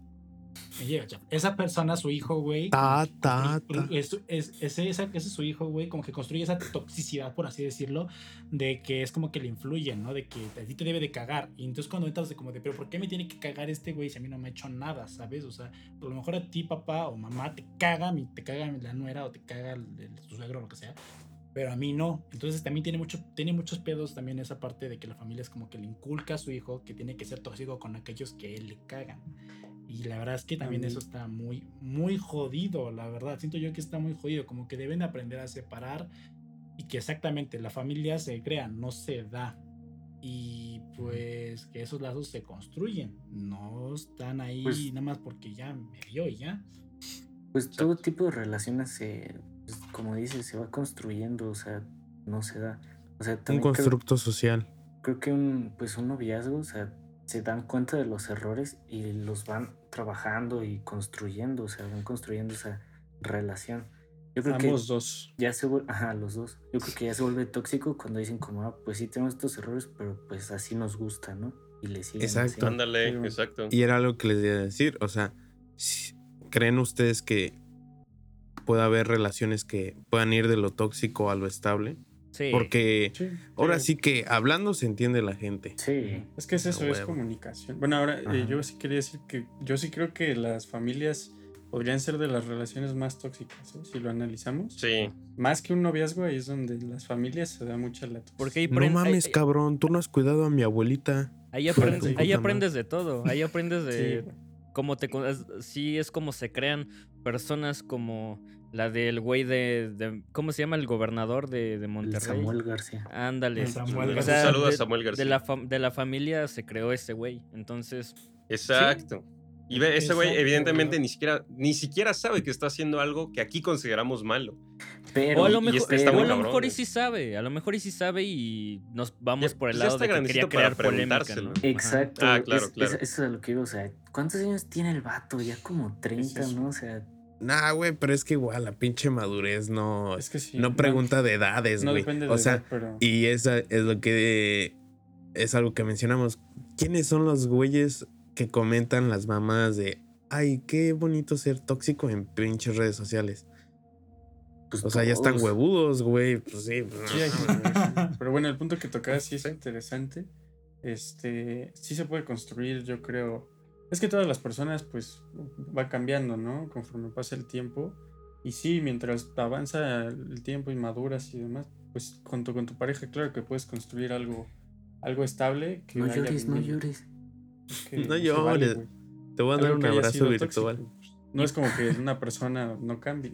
Me. Esa persona, su hijo, güey. Ta, ta, ta. Es, es- ese, es su hijo, güey, como que construye esa toxicidad, por así decirlo, de que es como que le influye, ¿no? De que a ti te debe de cagar. Y entonces cuando entras de como de, pero ¿por qué me tiene que cagar este güey si a mí no me ha hecho nada, ¿sabes? O sea, a lo mejor a ti, papá o mamá, te caga, mi- te caga la nuera o te caga el, el- tu suegro o lo que sea. Pero a mí no. Entonces también tiene, mucho, tiene muchos pedos también esa parte de que la familia es como que le inculca a su hijo que tiene que ser tóxico con aquellos que él le cagan. Y la verdad es que también eso está muy, muy jodido, la verdad. Siento yo que está muy jodido, como que deben aprender a separar y que exactamente la familia se crea, no se da. Y pues que esos lazos se construyen, no están ahí Pues- nada más porque ya me dio y ya. Pues todo tipo de relaciones se, pues, como dices, se va construyendo, o sea, no se da. O sea, Un creo, constructo social. creo que un, pues un noviazgo, o sea, se dan cuenta de los errores y los van trabajando y construyendo, o sea, van construyendo esa relación. Yo creo Ambos que dos. ya se vuelve, ajá, los dos. Yo creo que ya se vuelve tóxico cuando dicen como, ah, pues sí tenemos estos errores, pero pues así nos gusta, ¿no? Y le siguen Exacto. Ándale, Pero- exacto. Y era algo que les iba a decir. O sea, ¿creen ustedes que pueda haber relaciones que puedan ir de lo tóxico a lo estable? Sí. Porque Sí, ahora sí. sí que hablando se entiende la gente. Sí, Es que es eso, es comunicación. Bueno, ahora eh, yo sí quería decir que yo sí creo que las familias podrían ser de las relaciones más tóxicas, ¿eh? si lo analizamos. Sí. Más que un noviazgo, ahí es donde las familias se da mucha la toxicidad. Porque ahí, No mames, ahí- cabrón, tú no has cuidado a mi abuelita. ahí aprendes, Sí. ahí Puta madre. aprendes de todo. Ahí aprendes de cómo te... Sí, es como se crean personas como la del güey de, de- ¿Cómo se llama? El gobernador de, de el Monterrey. Samuel García. Ándale. El Samuel O sea, a de- Samuel García. De la, de la familia se creó ese güey. Entonces, Exacto. Y ve, ese güey evidentemente ni siquiera, ni siquiera sabe que está haciendo algo que aquí consideramos malo. Pero, o a lo y este está o muy a lo cabrón, mejor y güey. sí sabe. A lo mejor y sí sabe y nos vamos Ya- por el pues lado de que quería crear polémica. Exacto. Ah, claro, es- claro. es- eso es lo que iba, o sea, ¿cuántos años tiene el vato? Ya como 30, eso. ¿no? O sea, Nah, güey, pero es que igual la pinche madurez no, Es que sí. no pregunta de edades, No güey. depende de o sea, edad, pero... y esa es lo que es algo que mencionamos. ¿Quiénes son los güeyes que comentan las mamadas de ay, qué bonito ser tóxico en pinches redes sociales? pues O sea, ya están huevudos, güey. Pues sí. pues, Sí, no. Pero bueno, el punto que tocaba sí es interesante. Este, sí se puede construir, yo creo. Es que todas las personas, pues, va cambiando, ¿no? Conforme pasa el tiempo. Y sí, mientras avanza el tiempo y maduras y demás, pues tu, con tu pareja, claro que puedes construir algo, algo estable. Que No haya llores, no llores. Que No llores. Te voy a dar Algo un abrazo virtual. tóxico, No es como que una persona no cambie.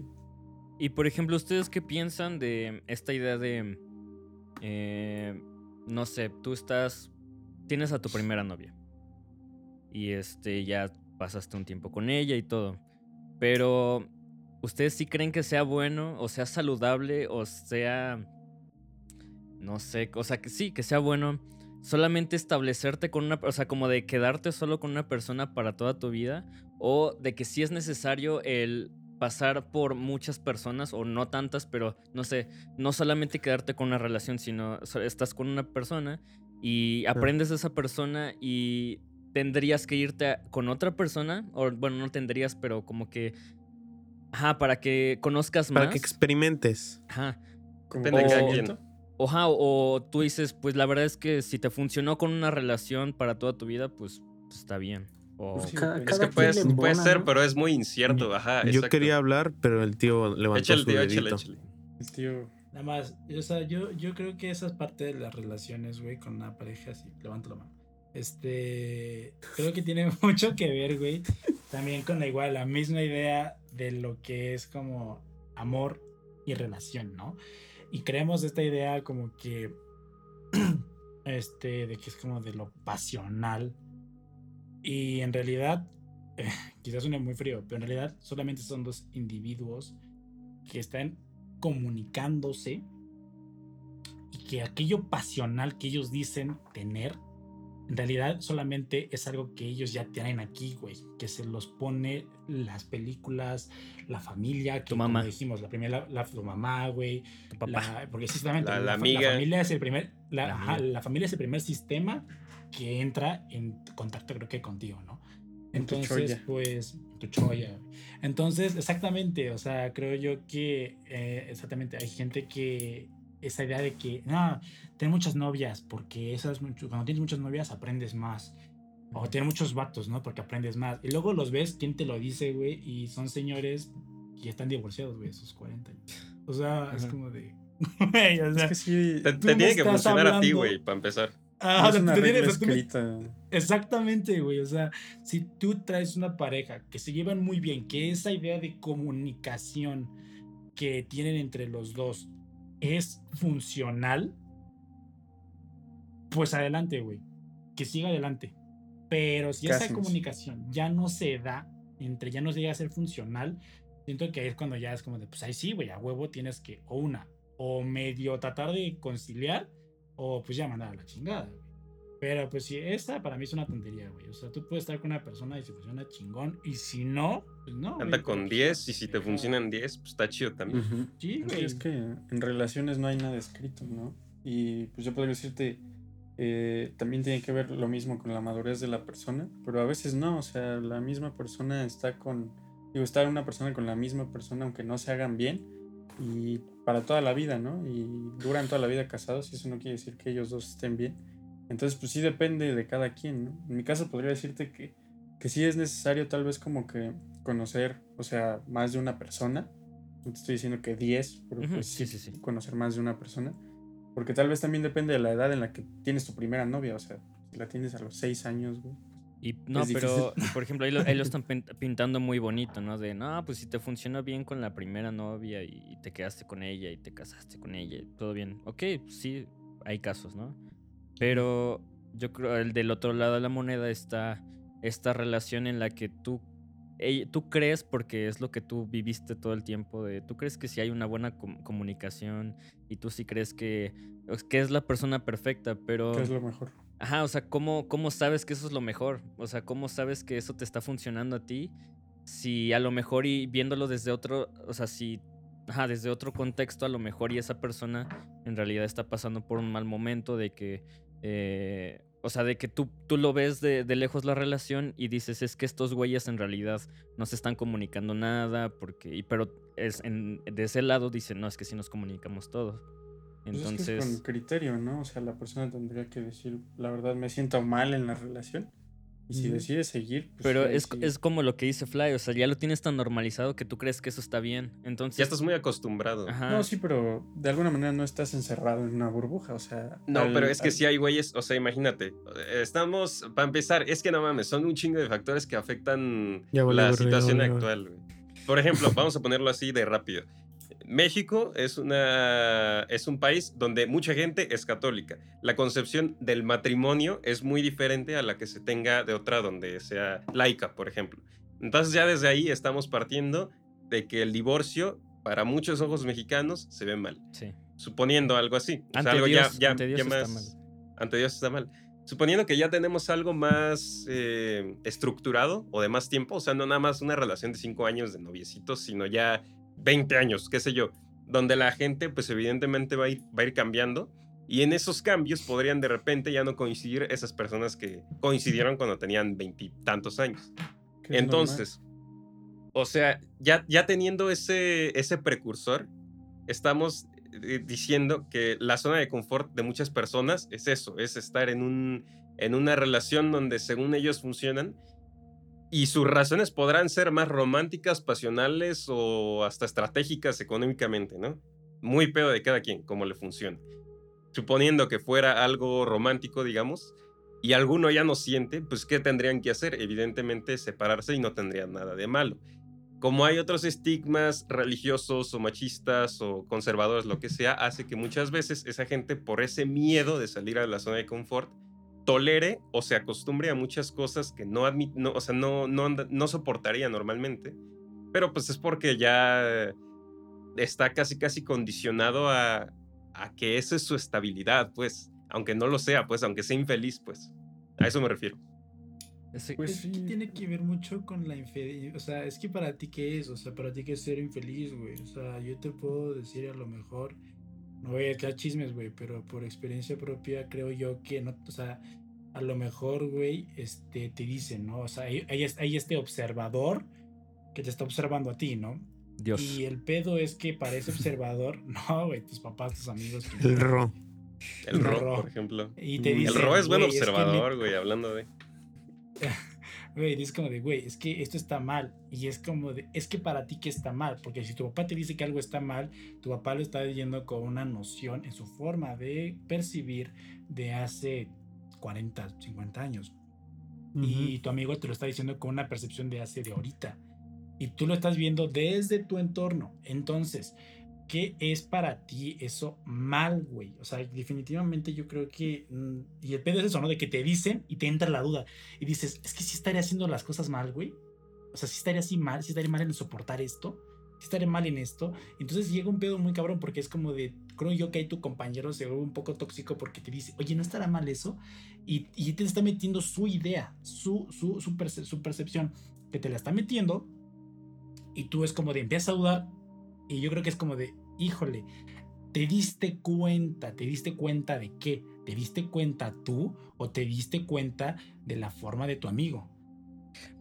Y por ejemplo, ¿ustedes qué piensan de esta idea de, eh, no sé, tú estás, tienes a tu primera novia y este ya pasaste un tiempo con ella y todo, pero ¿ustedes sí creen que sea bueno o sea saludable o sea, no sé, o sea que sí, que sea bueno solamente establecerte con una, o sea, como de quedarte solo con una persona para toda tu vida o de que sí es necesario el pasar por muchas personas o no tantas, pero no sé, no solamente quedarte con una relación, sino estás con una persona y aprendes de esa persona y tendrías que irte a- con otra persona, o bueno, no tendrías, pero como que, ajá, para que conozcas Para más. que experimentes. Ajá. Depende de cada conocimiento. Oja, o, o tú dices, pues la verdad es que si te funcionó con una relación para toda tu vida, pues, pues, está bien. O, Pues sí. Es que quien puede, le puede embona, ser, ¿no? pero es muy incierto. Ajá, Yo exacto. quería hablar, pero el tío levantó Échale, su tío, dedito. échale, échale. El tío. Nada más, o sea, yo, yo creo que esa es parte de las relaciones, güey, con una pareja así. Levanto la mano. Este, creo que tiene mucho que ver, güey, también con la igual, la misma idea de lo que es como amor y relación, ¿no? Y creemos esta idea como que, este, de que es como de lo pasional. Y en realidad, eh, quizás suene muy frío, pero en realidad solamente son dos individuos que están comunicándose y que aquello pasional que ellos dicen tener en realidad solamente es algo que ellos ya tienen aquí, güey, que se los pone las películas, la familia, que Tu mamá. como dijimos, la primera, la, tu mamá, güey, Tu papá. la- porque simplemente La- la, la amiga. familia es el primer, la, La ajá, la familia es el primer sistema que entra en contacto, creo que contigo, ¿no? En tu Entonces, pues, tu cholla. güey. Entonces, exactamente, o sea, creo yo que, eh, exactamente, hay gente que esa idea de que, no, ten muchas novias, porque esas, mucho- cuando tienes muchas novias aprendes más. O tener muchos vatos, ¿no? Porque aprendes más. Y luego los ves, ¿quién te lo dice, güey? Y son señores que están divorciados, güey, a sus 40 años. O sea, es Ajá. como de. Güey, o sea, Es que sí. Te, te tiene que funcionar a ti, hablando- güey, para empezar. ah, no o es sea, una te tiene- regla o sea, tú me- escrita. Exactamente, güey. O sea, si tú traes una pareja que se llevan muy bien, que esa idea de comunicación que tienen entre los dos es funcional, pues adelante, güey. Que siga adelante. Pero si esa comunicación ya no se da, entre ya no se llega a ser funcional, siento que ahí es cuando ya es como de, pues ahí sí, güey, a huevo tienes que, o una, o medio tratar de conciliar, o pues ya mandar a la chingada. Pero pues sí, esta para mí es una tontería, güey. O sea, tú puedes estar con una persona y si funciona chingón, y si no, pues no. güey, Anda pero, con pues, 10 y si te funcionan 10, pues está chido también. Ujú. Sí, Sí, güey. es que en relaciones no hay nada escrito, ¿no? Y pues yo podría decirte, eh, también tiene que ver lo mismo con la madurez de la persona, pero a veces no, o sea, la misma persona está con, digo, está una persona con la misma persona aunque no se hagan bien y para toda la vida, ¿no? Y duran toda la vida casados y eso no quiere decir que ellos dos estén bien. Entonces, pues sí depende de cada quien, ¿no? En mi caso podría decirte que, que sí es necesario tal vez como que conocer, o sea, más de una persona. No te estoy diciendo que 10, pero pues sí, sí, sí, conocer más de una persona. Porque tal vez también depende de la edad en la que tienes tu primera novia. O sea, si la tienes a los 6 años, güey. Y no, pero por ejemplo, ahí lo, ahí lo están pin- pintando muy bonito, ¿no? De, no, pues si te funcionó bien con la primera novia y te quedaste con ella y te casaste con ella, todo bien. Ok, sí, hay casos, ¿no? Pero yo creo el del otro lado de la moneda está esta relación en la que tú, ella- tú crees, porque es lo que tú viviste todo el tiempo, de, tú crees que si hay una buena com- comunicación y tú sí crees que, que es la persona perfecta, pero... Que es lo mejor. Ajá, o sea, ¿cómo, ¿cómo sabes que eso es lo mejor? O sea, ¿cómo sabes que eso te está funcionando a ti? Si a lo mejor y viéndolo desde otro, o sea, si, ajá, desde otro contexto a lo mejor y esa persona en realidad está pasando por un mal momento de que, eh, o sea, de que tú, tú lo ves de, de lejos la relación y dices, es que estos güeyes en realidad no se están comunicando nada, porque, y, pero es en, de ese lado dicen, no, es que sí nos comunicamos todos. Pues es que Entonces... es con criterio, ¿no? O sea, la persona tendría que decir, la verdad, me siento mal en la relación. Y si Ujú. decide seguir, pues Pero es, es como lo que dice Fly, o sea, ya lo tienes tan normalizado que tú crees que eso está bien. Entonces. Ya estás muy acostumbrado. Ajá. No, sí, pero de alguna manera no estás encerrado en una burbuja, o sea... No, al- pero es que al- sí hay güeyes, o sea, imagínate, estamos, para empezar, es que no mames, son un chingo de factores que afectan Ya la situación actual. güey. Por ejemplo, vamos a ponerlo así de rápido. México es, una, es un país donde mucha gente es católica. La concepción del matrimonio es muy diferente a la que se tenga de otra donde sea laica, por ejemplo. Entonces ya desde ahí estamos partiendo de que el divorcio, para muchos ojos mexicanos, se ve mal. Sí. Suponiendo algo así. O sea, Ante algo Dios- ya, ya- ante Dios ya está más- ante Dios está mal. Suponiendo que ya tenemos algo más eh, estructurado o de más tiempo, o sea, no nada más una relación de cinco años de noviecitos, sino ya 20 años, qué sé yo, donde la gente, pues evidentemente va a ir, va a ir cambiando. Y en esos cambios podrían de repente ya no coincidir esas personas que coincidieron cuando tenían veintitantos años. normal. Entonces, o sea, ya, ya teniendo ese, ese precursor, estamos eh, diciendo que la zona de confort de muchas personas es eso, es estar en, un, en una relación donde según ellos funcionan y sus razones podrán ser más románticas, pasionales o hasta estratégicas económicamente, ¿no? Muy pedo de cada quien, cómo le funciona. Suponiendo que fuera algo romántico, digamos, y alguno ya no siente, pues ¿qué tendrían que hacer? Evidentemente separarse y no tendrían nada de malo. Como hay otros estigmas religiosos o machistas o conservadores, lo que sea, hace que muchas veces esa gente, por ese miedo de salir a la zona de confort, tolere o se acostumbre a muchas cosas que no, admit, no, o sea, no, no, no soportaría normalmente. Pero pues es porque ya está casi casi condicionado a, a que esa es su estabilidad, pues, aunque no lo sea, pues, aunque sea infeliz, pues. A eso me refiero. Ese- Pues es que sí. tiene que ver mucho con la infidelidad. O sea, es que para ti, ¿qué es? O sea, para ti, ¿qué es ser infeliz, güey? O sea, yo te puedo decir a lo mejor, no voy a echar chismes, güey, pero por experiencia propia creo yo que no, o sea, a lo mejor, güey, este, te dicen, ¿no? O sea, hay, hay es- hay este observador que te está observando a ti, ¿no? Dios. Y el pedo es que para ese observador, no, güey, tus papás, tus amigos. que- El ro. El Ro, Ro. por ejemplo. Y te El Ro es buen "Güey, que observador, güey, hablando de. Güey, es como de, güey, es que esto está mal. Y es como de, es que para ti que está mal. Porque si tu papá te dice que algo está mal, tu papá lo está diciendo con una noción en su forma de percibir de hace 40, 50 años. Y tu amigo te lo está diciendo con una percepción de hace de ahorita. Y tú lo estás viendo desde tu entorno. Entonces, ¿qué es para ti eso mal, güey? O sea, definitivamente yo creo que... mm, Y el pedo es eso, ¿no? De que te dicen y te entra la duda. Y dices, es que sí estaría haciendo las cosas mal, güey. O sea, sí estaría así mal, sí estaría mal en soportar esto. Sí estaría mal en esto. Entonces llega un pedo muy cabrón porque es como de... Creo yo que ahí tu compañero se vuelve un poco tóxico porque te dice, oye, ¿no estará mal eso? Y, y te está metiendo su idea, su, su, su, perce- su percepción, que te la está metiendo. Y tú es como de empiezas a dudar. Y yo creo que es como de, híjole, te diste cuenta, te diste cuenta de qué? ¿Te diste cuenta tú o te diste cuenta de la forma de tu amigo?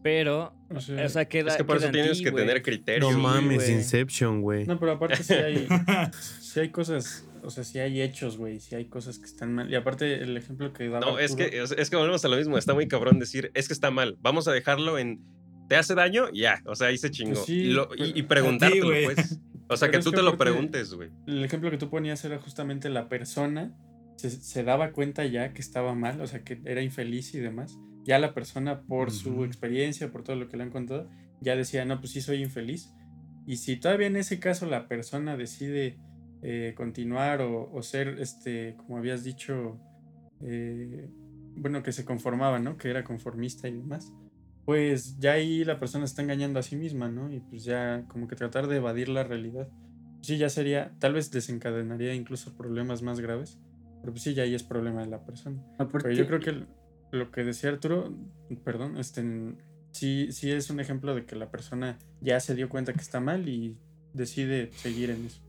Pero, O sea, o sea, queda. Es que por eso tienes ti, que tener criterio. No Sí, mames. Inception, güey. no, pero aparte sí hay, sí hay cosas, o sea, sí hay hechos, güey, sí hay cosas que están mal. Y aparte el ejemplo que daba No, es que, es, es que volvemos a lo mismo. Está muy cabrón decir, es que está mal. Vamos a dejarlo en. ¿Te hace daño? Ya. O sea, ahí se chingó. Pues sí, y, lo- y- y preguntártelo, pues. O sea, Pero que tú te lo preguntes, güey. el ejemplo que tú ponías era justamente la persona se, se daba cuenta ya que estaba mal, o sea, que era infeliz y demás. Ya la persona, por su experiencia, por todo lo que le han contado, ya decía, no, pues sí soy infeliz. Y si todavía en ese caso la persona decide eh, continuar o, o ser, este, como habías dicho, eh, bueno, que se conformaba, ¿no? Que era conformista y demás. Pues ya ahí la persona está engañando a sí misma, ¿no? Y pues ya como que tratar de evadir la realidad. Sí, ya sería, tal vez desencadenaría incluso problemas más graves. Pero pues sí, ya ahí es problema de la persona. Aparte, Pero yo creo que lo que decía Arturo, perdón, este, sí, sí es un ejemplo de que la persona ya se dio cuenta que está mal y decide seguir en eso.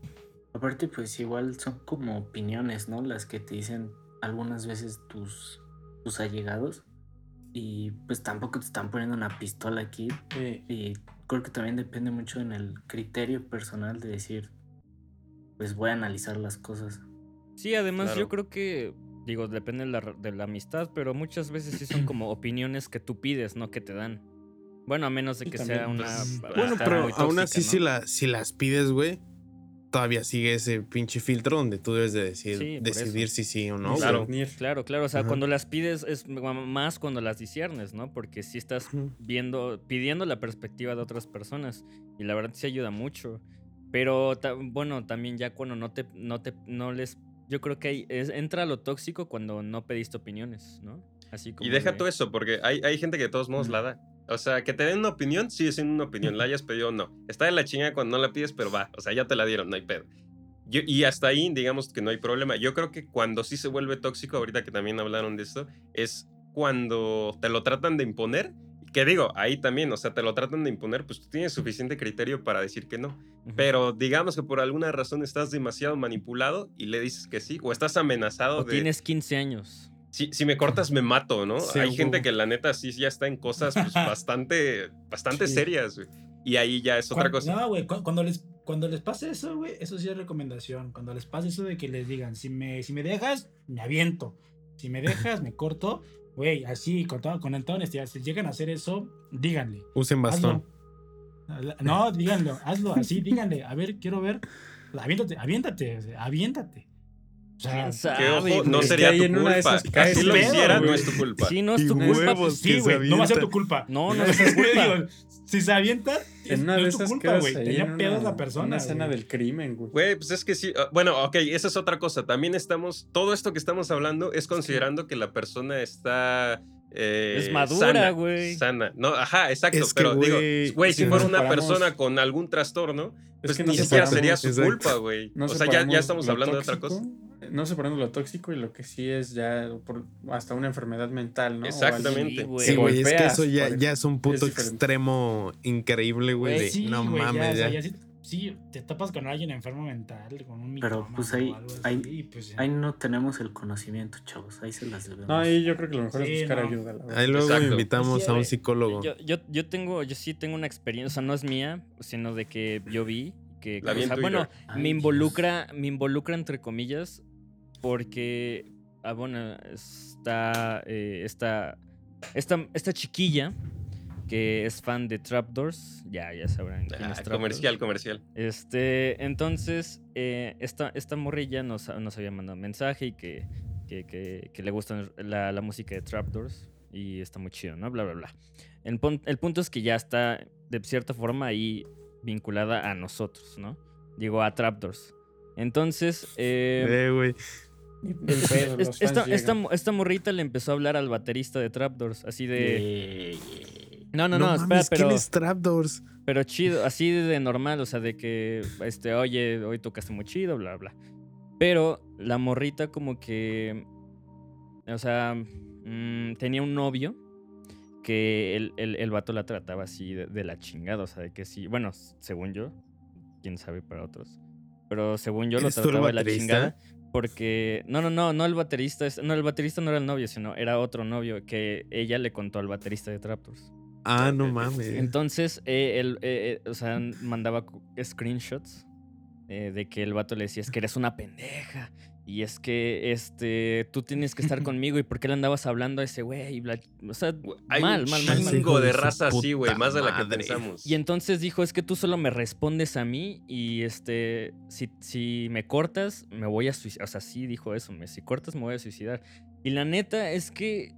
Aparte, pues igual son como opiniones, ¿no? Las que te dicen algunas veces tus, tus allegados. Y pues tampoco te están poniendo una pistola aquí. Y creo que también depende mucho en el criterio personal de decir, pues voy a analizar las cosas. Sí, además Claro. yo creo que, digo, depende de la, de la amistad, pero muchas veces sí son como opiniones que tú pides, no que te dan. Bueno, a menos de que también, sea una... pues, Bueno, pero muy aún tóxica, así, ¿no? si, la, si las pides, güey, todavía sigue ese pinche filtro donde tú debes de decir, Sí, decidir eso. si sí o no. Claro. güey. Claro, claro, o sea, Ajá. cuando las pides es más cuando las disiernes, ¿no? Porque sí estás viendo, pidiendo la perspectiva de otras personas y la verdad sí ayuda mucho. Pero bueno, también ya cuando no te, no te, no les, yo creo que ahí es- entra lo tóxico cuando no pediste opiniones, ¿no? Así como Y deja de- todo eso, porque hay, hay gente que de todos modos Mm. la da. O sea, que te den una opinión, sigue siendo una opinión. La hayas pedido o no. Está de la chingada cuando no la pides, pero va. O sea, ya te la dieron, no hay pedo. Yo- y hasta ahí, digamos que no hay problema. Yo creo que cuando sí se vuelve tóxico, ahorita que también hablaron de esto, es cuando te lo tratan de imponer. Que digo, ahí también, o sea, te lo tratan de imponer, pues tú tienes suficiente criterio para decir que no. Ujú. Pero digamos que por alguna razón estás demasiado manipulado y le dices que sí, o estás amenazado O de tienes 15 años. Si, si me cortas me mato, ¿no? Sí, Hay gente poco. que la neta sí ya está en cosas pues, bastante, bastante Sí. serias, güey. Y ahí ya es otra cosa. No, güey, cu- cuando les, cuando les pase eso, güey, eso sí es recomendación. Cuando les pase eso de que les digan, si me, si me dejas, me aviento. Si me dejas, me corto. Güey, así, con, todo, con toda honestidad, si llegan a hacer eso, díganle. Usen bastón. Hazlo. No, díganlo, hazlo así, díganle. A ver, quiero ver. Aviéntate, aviéntate, aviéntate. ¿Quién sabe, Que ojo, no? Es sería tu culpa. esas caes Si lo pedo, hiciera, no es tu culpa. Sí, no es tu culpa. pues, sí, güey, no va a ser tu culpa. No, no a ser culpa. Si se avienta, En una no de es tu esas culpa, güey. Tenía una, la persona. una escena del crimen, güey. Güey, pues es que sí. ah, Bueno, ok, esa es otra cosa. También estamos, todo esto que estamos hablando es considerando que la persona está eh, madura, sana, güey. Sana. No, ajá, exacto. Es que, pero digo, güey, si si fuera una persona con algún trastorno, Es pues que no ni siquiera sería su Exacto. culpa, güey. No o sea, ya, ya estamos hablando de otra cosa. No separando lo tóxico y lo que sí es ya por- hasta una enfermedad mental, ¿no? Exactamente. Sí, güey. Sí, que güey, es que eso ya, ya es un punto diferente. extremo increíble, güey. Güey, de, Sí, no güey, ya, mames, o sea, ya. ya sí, sí, te tapas con alguien enfermo mental, con un Pero, pues, ahí- o algo así, ahí- pues. Ahí no tenemos el conocimiento, chavos. Ahí se las debemos. No, ahí yo creo que lo mejor Sí, es buscar no. ayuda. la verdad. Ahí luego Exacto. invitamos Sí, a un psicólogo. Yo, yo, yo tengo, yo sí tengo una experiencia, o sea, no es mía, sino de que yo vi que, o sea, Twitter. bueno, Ay, me Dios. involucra, me involucra entre comillas, porque, ah, bueno, está eh, esta, esta, esta chiquilla que es fan de Trapdoors, ya, ya sabrán quién Ah, es Trapdoors. comercial, comercial. Este, entonces, eh, esta, esta morrilla nos, nos había mandado un mensaje y que, que, que- que le gusta la, la música de Trapdoors y está muy chido, ¿no? Bla, bla, bla. El, el punto es que ya está, de cierta forma, ahí vinculada a nosotros, ¿no? Digo, a Trapdoors. Entonces, eh, Eh, pedo, es- esta, morrita le empezó a hablar al baterista de Trapdoors, así de... Yeah, yeah. No, no, no, espera, mames, pero... ¿quién es Trapdoors? Pero chido, así de normal, o sea, de que, este, oye, hoy tocaste muy chido, bla, bla. Pero la morrita como que, o sea, mm, tenía un novio que el, el, el vato la trataba así de, de la chingada, o sea, de que sí, bueno, según yo, quién sabe para otros, pero según yo lo ¿Eres tú el trataba de la chingada. Porque, no, no, no, no el baterista, es- no, el baterista no era el novio, sino era otro novio que ella le contó al baterista de Traptors. Ah, no mames. Entonces, eh, él, eh, eh, o sea, mandaba screenshots eh, de que el vato le decía, es que eres una pendeja. Y es que este, tú tienes que estar conmigo. ¿Y por qué le andabas hablando a ese güey? O sea, Hay mal, un mal, mal, mal. De raza así, güey, más de la que madre. pensamos. Y entonces dijo, es que tú solo me respondes a mí y este, si, si me cortas, me voy a suicidar. O sea, sí dijo eso, me, si cortas me voy a suicidar. Y la neta es que,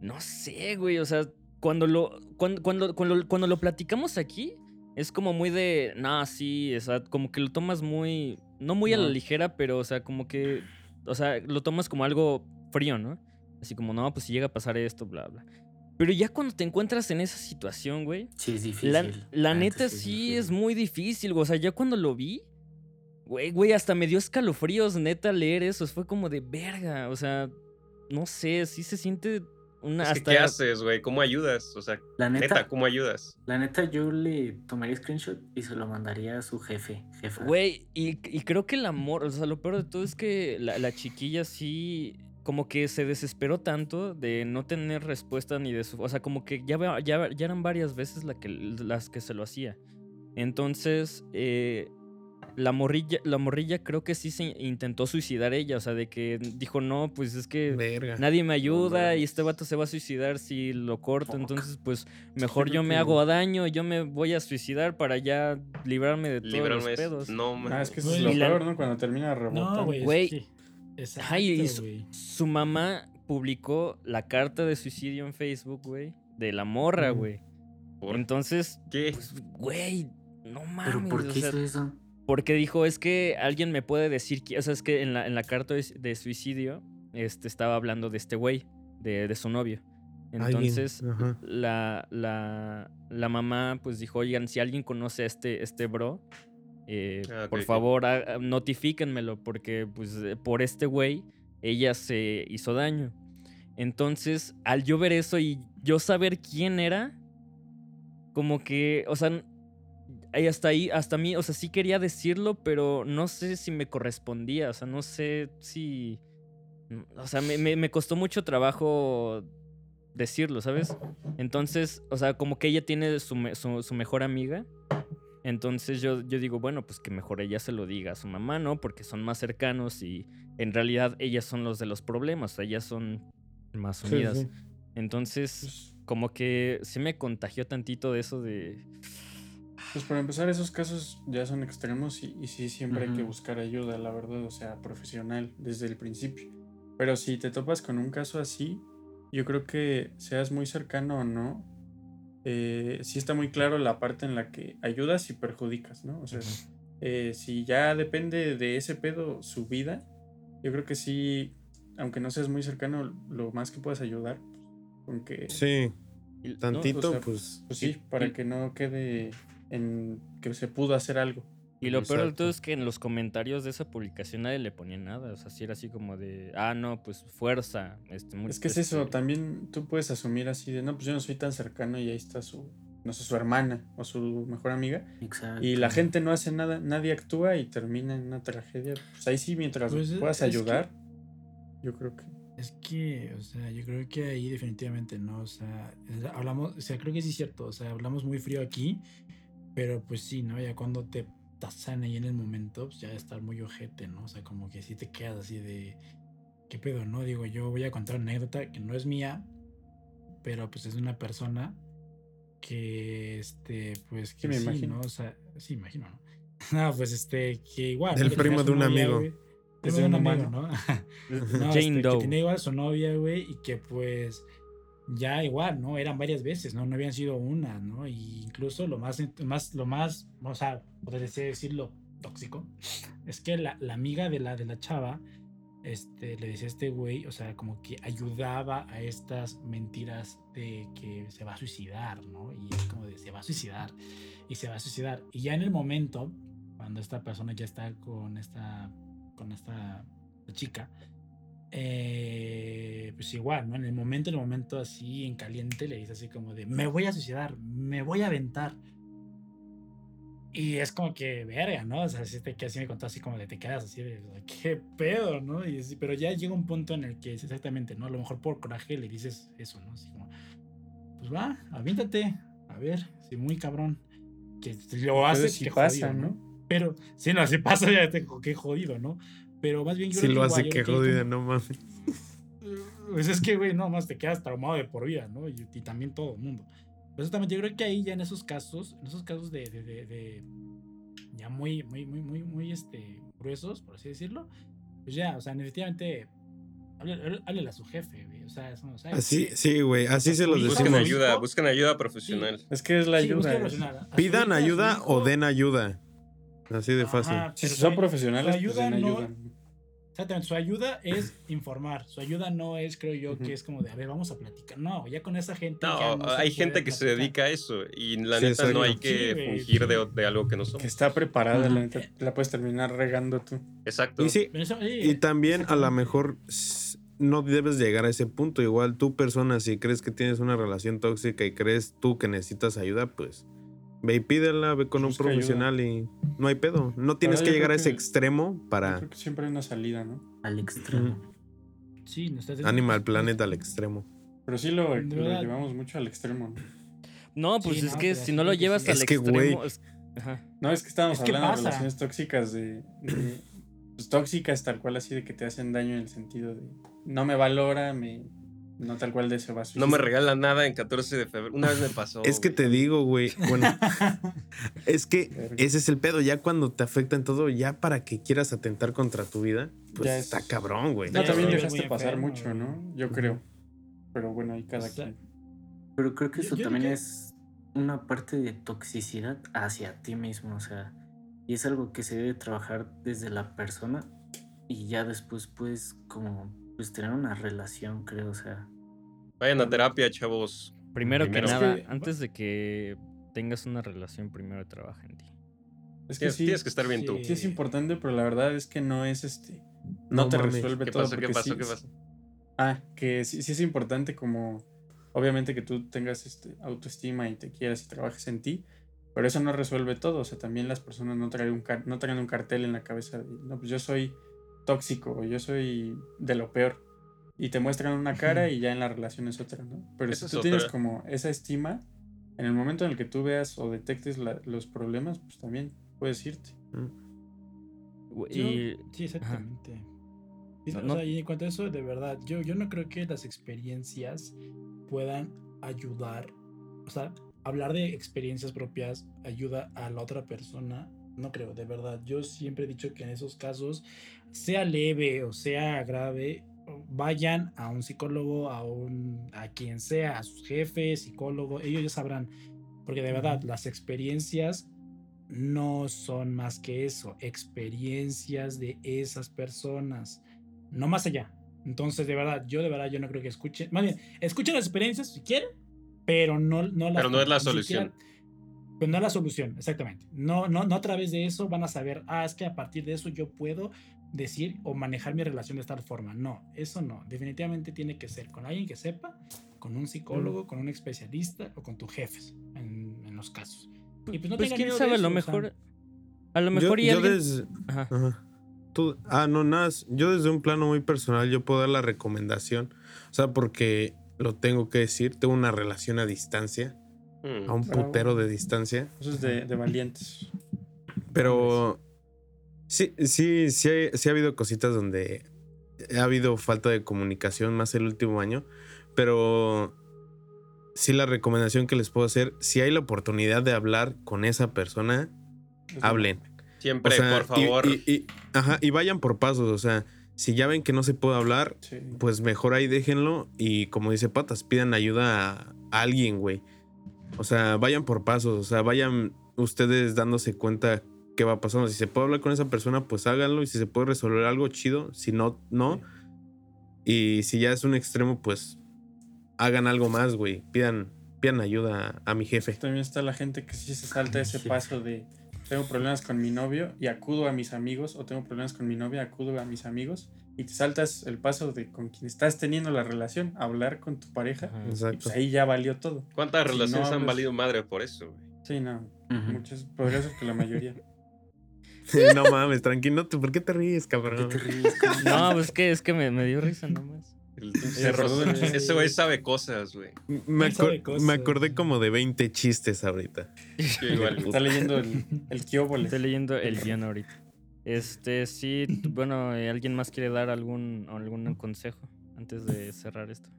no sé, güey, o sea, cuando lo, cuando, cuando, cuando, cuando lo platicamos aquí, es como muy de, no, sí, o sea, como que lo tomas muy, no muy a la ligera, pero, o sea, como que, o sea, lo tomas como algo frío, ¿no? Así como, no, pues si llega a pasar esto, bla, bla. Pero ya cuando te encuentras en esa situación, güey, Sí, es difícil. la, la neta sí es muy difícil, güey. O sea, ya cuando lo vi, güey, güey, hasta me dio escalofríos, neta, leer eso. Fue como de verga. O sea, no sé, sí se siente una. Es que, hasta ¿Qué haces, güey? ¿Cómo ayudas? O sea, La neta, neta, ¿cómo ayudas? la neta, yo le tomaría screenshot y se lo mandaría a su jefe, jefa. Güey, y, y creo que el amor, o sea, lo peor de todo es que la, la chiquilla sí. Como que se desesperó tanto de no tener respuesta ni de su. O sea, como que ya, ya, ya eran varias veces la que, las que se lo hacía. Entonces, eh, la morrilla, la morrilla creo que sí se intentó suicidar ella. O sea, de que dijo, no, pues es que Verga. nadie me ayuda y este vato se va a suicidar si lo corto. Fuck. Entonces, pues mejor yo me hago daño, yo me voy a suicidar para ya librarme de todos Librarme los pedos. No, man. Ah, es que eso es lo la- peor, ¿no? Cuando termina rebotando. No, güey. Exacto, su, mamá publicó la carta de suicidio en Facebook, güey, de la morra, güey. ¿Por Entonces, qué? pues, güey, no mames. ¿Pero por o qué sea, hizo eso? Porque dijo, es que alguien me puede decir, que, o sea, es que en la, en la carta de, suicidio este, estaba hablando de este güey, de, de su novio. Entonces, la, la, la mamá pues dijo, oigan, si alguien conoce a este, este bro, eh, Ah, por favor, notifíquenmelo, porque pues eh, por este güey ella se hizo daño. Entonces, al yo ver eso y yo saber quién era, como que, o sea, ahí hasta ahí, hasta mí, o sea, sí quería decirlo, pero no sé si me correspondía, o sea, no sé si... O sea, me, me- me costó mucho trabajo decirlo, ¿sabes? Entonces, o sea, como que ella tiene su, su- su mejor amiga. Entonces yo, yo digo, bueno, pues que mejor ella se lo diga a su mamá, ¿no? Porque son más cercanos y en realidad ellas son los de los problemas, ellas son más unidas. sí. Entonces, Pues, como que sí me contagió tantito de eso de... pues para empezar, esos casos ya son extremos y, y sí, siempre hay que buscar ayuda, la verdad, o sea, profesional, desde el principio. Pero si te topas con un caso así, yo creo que seas muy cercano o no, eh, sí está muy claro la parte en la que ayudas y perjudicas, ¿no? O sea, eh, si ya depende de ese pedo su vida, yo creo que sí, aunque no seas muy cercano, lo más que puedas ayudar, con que... Sí, Y- no, tantito, o sea, pues. Pues sí, para que no quede en que se pudo hacer algo. Y lo peor de todo es que en los comentarios de esa publicación nadie le ponía nada. O sea, sí era así como de, ah, no, pues fuerza. Este, muy- Es que es eso, también tú puedes asumir así de, no, pues yo no soy tan cercano y ahí está su, no sé, su hermana o su mejor amiga. Exacto. Y la gente no hace nada, nadie actúa y termina en una tragedia. Pues ahí sí, mientras Pues, es- puedas que- ayudar, yo creo que... Es que, o sea, yo creo que ahí definitivamente no, o sea, hablamos, o sea, creo que sí es cierto, o sea, hablamos muy frío aquí, pero pues sí, ¿no? Ya cuando te tasan ahí en el momento, pues ya estar muy ojete, ¿no? O sea, como que sí te quedas así de, ¿qué pedo, no? Digo, yo voy a contar una anécdota que no es mía, pero pues es de una persona que, este, pues que Sí, me sí, imagino. ¿no? O sea, sí, imagino, ¿no? No, pues este, que igual. Tenía primo de un novia, amigo. Es de un amigo. ¿no? No, Jane este, Doe. que tenía igual su novia, güey, y que pues ya igual, ¿no? Eran varias veces, ¿no? No habían sido una, ¿no? Y incluso lo más, más, lo más, o sea, podría decirlo tóxico, es que la, la amiga de la, de la chava, este, le decía a este güey, o sea, como que ayudaba a estas mentiras de que se va a suicidar, ¿no? Y es como de, se va a suicidar, y se va a suicidar. Y ya en el momento, cuando esta persona ya está con esta, con esta chica, eh, pues igual, ¿no? En el momento, en el momento así, en caliente, le dice así como de, me voy a suicidar, me voy a aventar. Y es como que, verga, ¿no? O sea, si te quedas así, me contó así como de, te quedas así de, qué pedo, ¿no? Y así, pero ya llega un punto en el que es exactamente, ¿no? A lo mejor por coraje le dices eso, ¿no? Así como, pues va, aviéntate, a ver, si muy cabrón. Que lo hace, sí qué pasa, jodido, ¿no? Pero, sí, no, si pasa, ya te qué jodido, ¿no? Pero más bien yo Si creo lo que hace, que jodida, no mames. pues es que, güey, no más te quedas traumado de por vida, ¿no? Y, y también todo el mundo. Pues exactamente, yo creo que ahí ya en esos casos, en esos casos de, de, de- de ya muy, muy, muy, muy, muy, este, gruesos, por así decirlo, pues ya, o sea, definitivamente, háblale, háblale a su jefe, güey, o sea, eso no sabe. Así, sí, güey, así se los decimos. Busquen ayuda, busquen ayuda profesional. Es que es la Sí, ayuda. Pidan ayuda o den ayuda. Así de fácil. Si pero son profesionales, pues ayuda den no- ayuda. Exactamente, su ayuda es informar. Su ayuda no es, creo yo, que es como de, a ver, vamos a platicar. No, ya con esa gente. ya No, hay gente que se dedica a eso y la Sí, neta no hay que Sí, fungir de, sí. de algo que no Que somos. está preparada, la neta, la puedes terminar regando tú. Exacto. Y sí, y también a lo mejor no debes llegar a ese punto. Igual tú, persona, si crees que tienes una relación tóxica y crees tú que necesitas ayuda, pues ve y pídela, ve con un ayuda. profesional y no hay pedo. No tienes yo que llegar a ese que- extremo Yo para creo que siempre hay una salida, ¿no? Al extremo. Sí, no estás Animal Planet al extremo. Pero sí lo, lo llevamos mucho al extremo, ¿no? No, pues Sí, es no, que si no lo que llevas al que, extremo. es- Ajá. No, es que estábamos Es que hablando de pasa. relaciones tóxicas, de, de- pues, tóxicas tal cual así de que te hacen daño en el sentido de no me valora, me no tal cual de ese vaso. No me regala nada en 14 de febrero. Una vez me pasó. Es que güey. te digo, güey. Bueno, es que ese es el pedo. Ya cuando te afecta en todo, ya para que quieras atentar contra tu vida, pues Ya es- está cabrón, güey. No, Ya, también dejaste pasar enfermo, mucho, ¿no? Yo creo. Pero bueno, ahí cada O sea, quien. Pero creo que eso yo también es una parte de toxicidad hacia ti mismo, o sea, y es algo que se debe trabajar desde la persona y ya después puedes como pues tener una relación, creo, o sea, Vayan a terapia, chavos. Primero, Primero. que nada, que- antes de que tengas una relación, primero trabaja en ti. Es que Tienes, sí, tienes que estar bien tú. sí. sí es importante, pero la verdad es que no es este. No, No te mames. resuelve ¿Qué todo. pasó? ¿Qué pasó? sí- ¿Qué pasó? Ah, que sí, sí es importante como, obviamente que tú tengas este, autoestima y te quieras y trabajes en ti, pero eso no resuelve todo, o sea, también las personas no traen un, car- no traen un cartel en la cabeza de, no, pues yo soy tóxico, o yo soy de lo peor, y te muestran una cara y ya en la relación es otra, ¿no? Pero Esa si tú tienes como esa estima, en el momento en el que tú veas o detectes la- los problemas, pues también puedes irte. Yo- Sí, exactamente. Y, No, o sea, y en cuanto a eso, de verdad, yo, yo no creo que las experiencias puedan ayudar. O sea, hablar de experiencias propias ayuda a la otra persona. No creo, de verdad. Yo siempre he dicho que en esos casos, sea leve o sea grave, vayan a un psicólogo, a un a quien sea, a sus jefes, psicólogo, ellos ya sabrán. Porque de verdad, las experiencias no son más que eso, experiencias de esas personas, no más allá. Entonces, de verdad, yo de verdad, yo no creo que escuchen. Más bien, escuchen las experiencias si quieren, pero no, no las. Pero no es la siquiera- Pues no es la solución, exactamente. No, no, no a través de eso van a saber, ah, es que a partir de eso yo puedo decir o manejar mi relación de tal forma. No, eso no. Definitivamente tiene que ser con alguien que sepa, con un psicólogo, con un especialista o con tus jefes, en, en los casos. Y pues no pues tengan quién sabe, a eso, lo o sea, mejor. A lo Yo, mejor y yo alguien. desde, Ajá. Ajá. Tú- ah, no, nada. Yo desde un plano muy personal, yo puedo dar la recomendación. O sea, porque lo tengo que decir, tengo una relación a distancia, Mm. a un Bravo. putero de distancia. Eso es de, de valientes. Pero sí, sí, sí, ha- sí ha habido cositas donde ha habido falta de comunicación más el último año. Pero sí la recomendación que les puedo hacer, si hay la oportunidad de hablar con esa persona, hablen. O Siempre, sea, por y- favor. Y, y- ajá, y vayan por pasos. O sea, si ya ven que no se puede hablar, Sí. pues mejor ahí déjenlo. Y como dice Patas, pidan ayuda a, a alguien, güey. O sea, vayan por pasos. O sea, vayan ustedes dándose cuenta qué va pasando. Si se puede hablar con esa persona, pues háganlo. Y si se puede resolver algo, chido. Si no, no. Y si ya es un extremo, pues hagan algo más, güey. Pidan, pidan ayuda a, a mi jefe. También está la gente que sí se salta ese paso de tengo problemas con mi novio y acudo a mis amigos o tengo problemas con mi novia, acudo a mis amigos y te saltas el paso de con quien estás teniendo la relación, hablar con tu pareja Ajá. y Exacto. pues ahí ya valió todo. ¿Cuántas si relaciones no han hablas- valido madre por eso, güey? Sí, no, Ujú. muchas, podría ser que la mayoría. no mames, tranquilo. ¿Por qué te ríes, cabrón? No, pues que es que me, me dio risa nomás. El-. Ese güey sabe cosas, güey. Me, Él sabe acor- cosas. me acordé como de 20 chistes ahorita. Sí, igual. Está leyendo el, el Kióbole. Estoy leyendo el guion ahorita. Este, sí, bueno, eh, ¿alguien más quiere dar algún, algún consejo antes de cerrar esto?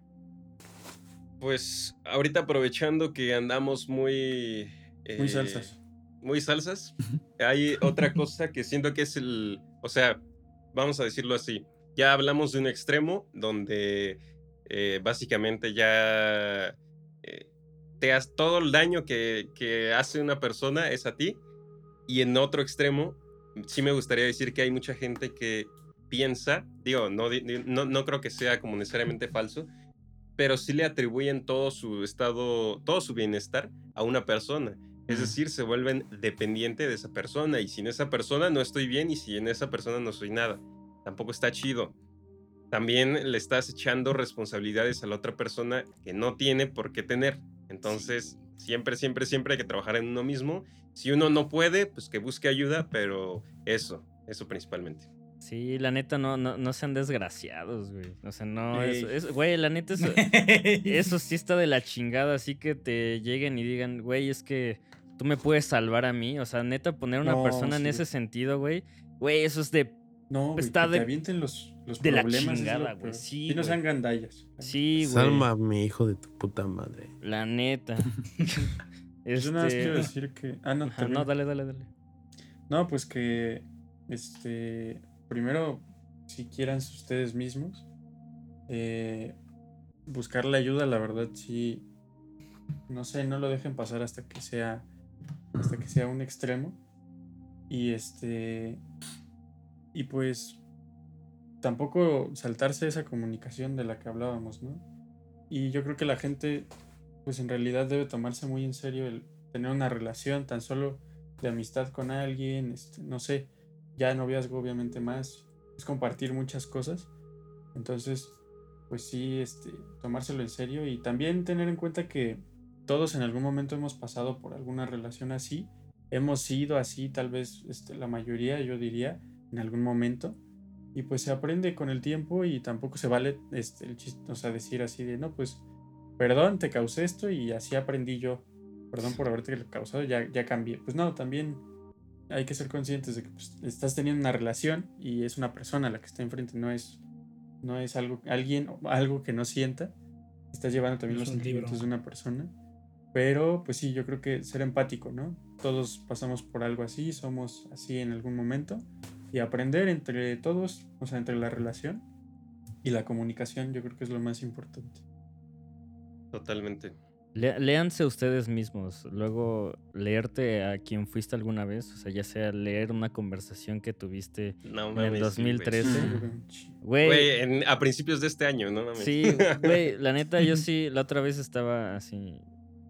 Pues ahorita aprovechando que andamos muy... Muy eh, salsas. Muy salsas. Hay otra cosa que siento que es el... O sea, vamos a decirlo así. Ya hablamos de un extremo donde eh, básicamente ya eh, te has, todo el daño que, que hace una persona es a ti. Y en otro extremo, sí me gustaría decir que hay mucha gente que piensa, digo, no, no, no creo que sea como necesariamente falso, pero sí le atribuyen todo su estado, todo su bienestar a una persona. Es decir, se vuelven dependiente de esa persona y sin esa persona no estoy bien y sin esa persona no soy nada. Tampoco está chido. También le estás echando responsabilidades a la otra persona que no tiene por qué tener. Entonces, siempre, siempre, siempre hay que trabajar en uno mismo. Si uno no puede, pues que busque ayuda, pero eso, eso principalmente. Sí, la neta, no, no, no sean desgraciados, güey. O sea, no, eso- es- güey, la neta, eso, eso sí está de la chingada, así que te lleguen y digan, güey, es que tú me puedes salvar a mí. O sea, neta, poner a una No, persona en ese sentido, güey, güey, eso es de... No, güey, Está que de- te avienten los, los de la chingada, güey, sí, Y no sean gandallas. Sí, güey. Salma, mi hijo de tu puta madre. La neta. Yo nada más Este, quiero decir que. Ah, no, ajá, no, dale, dale, dale. No, pues que. Este. Primero, si quieran ustedes mismos. eh, buscar la ayuda, la verdad, sí. No sé, no lo dejen pasar hasta que sea. Hasta que sea un extremo. Y este. Y pues. Tampoco saltarse esa comunicación de la que hablábamos, ¿no? Y yo creo que la gente, pues en realidad debe tomarse muy en serio el tener una relación tan solo de amistad con alguien, este, no sé, ya noviazgo obviamente más, es compartir muchas cosas. Entonces, pues sí, este, tomárselo en serio y también tener en cuenta que todos en algún momento hemos pasado por alguna relación así, hemos sido así, tal vez este, la mayoría, yo diría, en algún momento. Y pues se aprende con el tiempo y tampoco se vale este, el chiste, o sea, decir así de, no, pues, perdón, te causé esto y así aprendí yo perdón por haberte causado, ya, ya cambié. Pues no, también hay que ser conscientes de que pues, estás teniendo una relación y es una persona la que está enfrente, no es, no es algo, alguien algo que no sienta. Estás llevando también los es un sentimientos libro. de una persona. Pero pues sí, yo creo que ser empático, ¿no? Todos pasamos por algo así, somos así en algún momento. Y aprender entre todos, o sea, entre la relación y la comunicación, yo creo que es lo más importante. Totalmente. Le- léanse ustedes mismos. Luego, leerte a quien fuiste alguna vez. O sea, ya sea leer una conversación que tuviste. No el mames. sí, 2013. güey. Güey. Güey, en- a principios de este año, ¿no mames? Sí, güey. La neta, yo sí, la otra vez estaba así,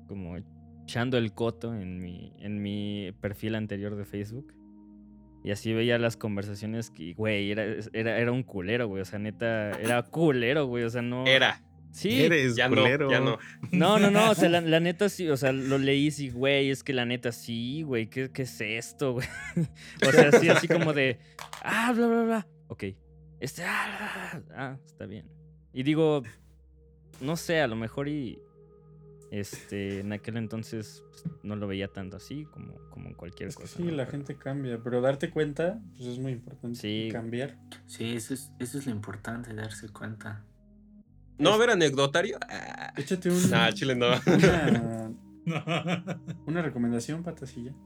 como echando el coto en mi, en mi perfil anterior de Facebook. Y así veía las conversaciones que, güey, era, era, era un culero, güey. O sea, neta, era culero, güey. O sea, no. Era. Sí. Eres Ya culero. no, ya no. No, no, no, o sea, la, la neta sí, o sea, lo leí y güey, es que la neta sí, güey, ¿qué, qué es esto, güey? O sea, sí, así como de, ah, bla, bla, bla, ok, este, ah, bla, bla, ah, está bien. Y digo, no sé, a lo mejor y, este, en aquel entonces pues, no lo veía tanto así como, como en cualquier Es que cosa. sí, ¿no? la Pero- gente cambia, pero darte cuenta pues es muy importante. Sí. Cambiar. Sí, eso es, eso es lo importante, darse cuenta. ¿No a haber anecdotario? Ah. Échate un, Nah, chile no. una, una recomendación, patasilla.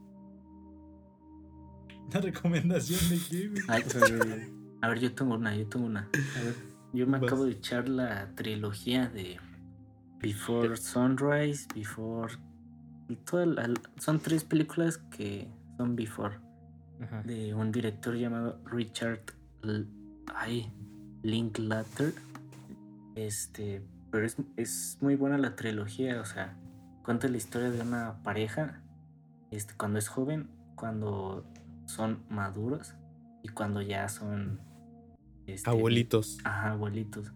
¿Una recomendación de qué, güey? Ay, O sea, de- a ver, yo tengo una, yo tengo una. a ver, Yo me Vas. acabo de echar la trilogía de Before Sunrise, Before... toda la- son tres películas que son Before, Ajá. de un director llamado Richard L- ay, Linklater. Este, pero es, es muy buena la trilogía, o sea, cuenta la historia de una pareja, este, cuando es joven, cuando son maduros y cuando ya son... este, Abuelitos. Ajá, abuelitos.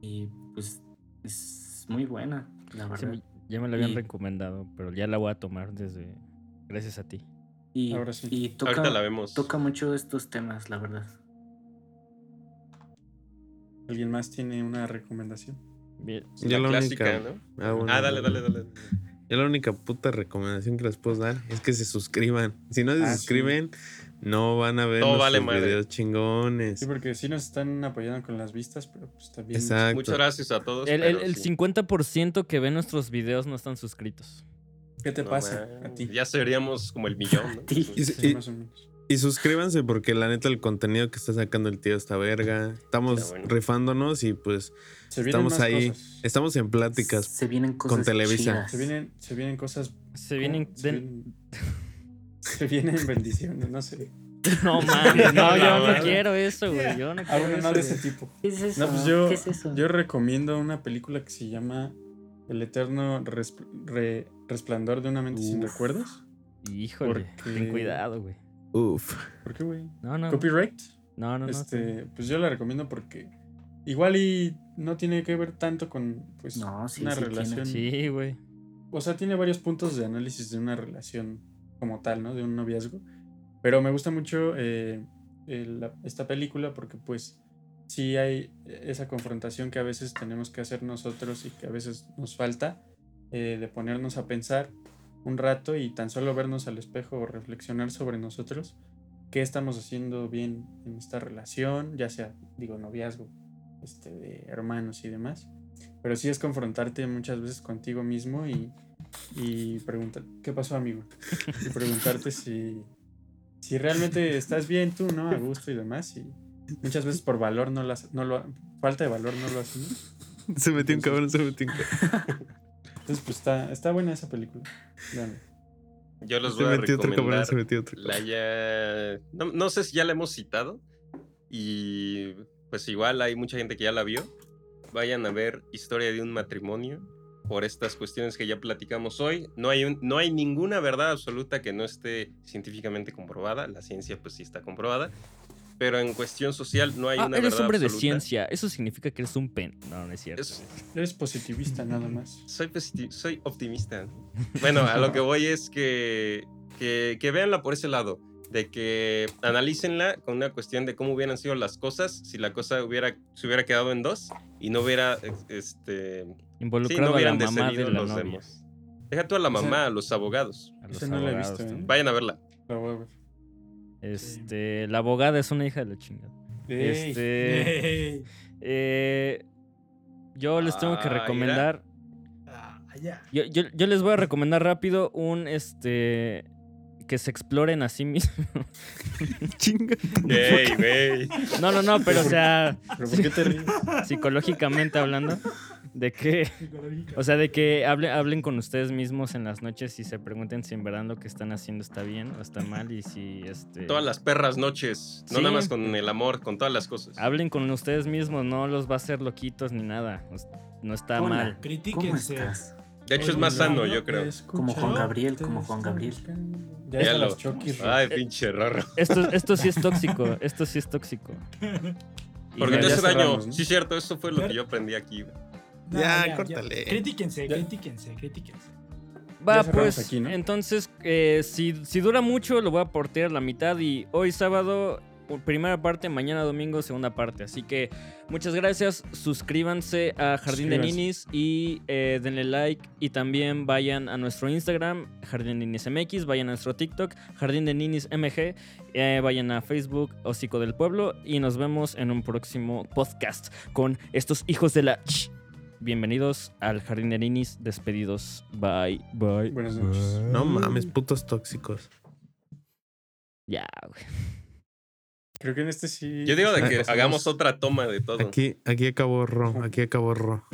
Y pues es muy buena, la verdad. ya me lo habían Y- recomendado, pero ya la voy a tomar desde, gracias a ti. y, ahora sí. y toca, Ahorita la vemos. toca mucho estos temas, la verdad. ¿Alguien más tiene una recomendación? Bien. Yo la la clásica, única- ¿no? Ah, bueno, Ah, dale, dale, dale. Yo la única puta recomendación que les puedo dar es que se suscriban. Si no se Ah, sí. No van a ver Todo los vale madre. videos chingones. Sí, porque sí nos están apoyando con las vistas, pero pues también. Exacto. Muchas gracias a todos. El, el, pero el sí. 50% que ve nuestros videos no están suscritos. ¿Qué te No pasa a ti? Ya seríamos como el millón, ¿no? ti. Y- Sí, y- más o menos. Y suscríbanse porque la neta el contenido que está sacando el tío está verga. Estamos bueno. rifándonos y pues Se vienen estamos ahí. cosas. Estamos en pláticas. Se vienen cosas Televisa. chidas. Se vienen, se vienen cosas. Se vienen... ¿cómo? Se vienen, se vienen bendiciones, no sé. No mames, no, yo no quiero eso, güey. Yo no Ah, quiero bueno, no eso, de ese tipo. ¿Qué es eso? No, pues yo, ¿Qué es eso? yo recomiendo una película que se llama El eterno Resp- Re- resplandor de una mente sin recuerdos. Híjole, Porque- ten cuidado, güey. Uf. ¿Por qué, güey? No, no. ¿Copyright? No, no, no. este, pues yo la recomiendo porque igual y no tiene que ver tanto con pues No, sí, una sí tiene. relación. Sí, güey. O sea, tiene varios puntos de análisis de una relación como tal, ¿no? De un noviazgo. Pero me gusta mucho eh, esta película porque pues sí hay esa confrontación que a veces tenemos que hacer nosotros y que a veces nos falta eh, de ponernos a pensar un rato y tan solo vernos al espejo o reflexionar sobre nosotros, qué estamos haciendo bien en esta relación, ya sea, digo, noviazgo, este, de hermanos y demás. Pero sí es confrontarte muchas veces contigo mismo y, y preguntar, ¿qué pasó, amigo? Y preguntarte si, si realmente estás bien tú, ¿no? A gusto y demás. Y muchas veces por valor no, las, no lo, falta de valor no lo hacemos. Se metió un cabrón, se metió un cabrón. Entonces, pues está, está buena esa película. Véanla. Yo Se voy a metió otro cabrón, recomendar se metió otro la ya... No, no sé si ya la hemos citado. Y pues igual hay mucha gente que ya la vio. Vayan a ver Historia de un matrimonio. Por estas cuestiones que ya platicamos hoy. No hay, un- no hay ninguna verdad absoluta que no esté científicamente comprobada. La ciencia pues sí está comprobada. Pero en cuestión social no hay Ah, una eres verdad hombre de absoluta. ciencia. Eso significa que eres un pen. No, no es cierto. Es- Eres positivista nada más. soy, soy optimista. Bueno, a lo que voy es que, que, que véanla por ese lado, de que analícenla con una cuestión de cómo hubieran sido las cosas si la cosa hubiera, se hubiera quedado en dos y no hubiera, ex- este, sí, Involucrado no a la mamá de la los novia. demos. Deja tú a la O sea, mamá, a los abogados. A los Esa no la he abogados visto, ¿eh? Vayan a verla. La voy a ver. Este, la abogada es una hija de la chingada. Ey, Este, Ey. eh, yo les tengo que Ah, recomendar. Ah. Yo, yo, yo les voy a recomendar rápido un este que se exploren a sí mismos. Chinga. No, no, no, pero o sea, ¿Pero por qué te ríes? psicológicamente hablando. De que, o sea, de que hable- hablen con ustedes mismos en las noches y se pregunten si en verdad lo que están haciendo está bien o está mal y si este Todas las perras noches. No Sí. nada más con el amor, con todas las cosas. hablen con ustedes mismos, no los va a hacer loquitos ni nada. No está Hola. mal. ¿Cómo Critíquense. estás? De hecho, es más sano, no, yo creo. Como Juan Gabriel, como Juan Gabriel. Ya, Ya lo- chokis. Ay, pinche raro. Esto, esto sí es tóxico, esto sí es tóxico. Porque te hace daño. Sí, cierto, eso fue lo que yo aprendí aquí. No, Ya, córtale. Critíquense, Ya. critíquense, critíquense. Va, Ya pues, aquí, ¿no? entonces, eh, si, si dura mucho, lo voy a portear la mitad y hoy sábado, primera parte, mañana domingo, segunda parte. Así que muchas gracias, suscríbanse a Jardín de. Ninis y eh, denle like y también vayan a nuestro Instagram, Jardín de Ninis MX, vayan a nuestro TikTok, Jardín de Ninis MG, eh, vayan a Facebook, Hocico del Pueblo y nos vemos en un próximo podcast con estos hijos de la... Bienvenidos al Jardín de Ninis, despedidos. Bye, bye. Buenas noches. No mames, putos tóxicos. Ya, güey. Creo que en este sí. Yo digo de que hagamos otra toma de todo. Aquí, aquí acabó Ro, aquí acabó Ro.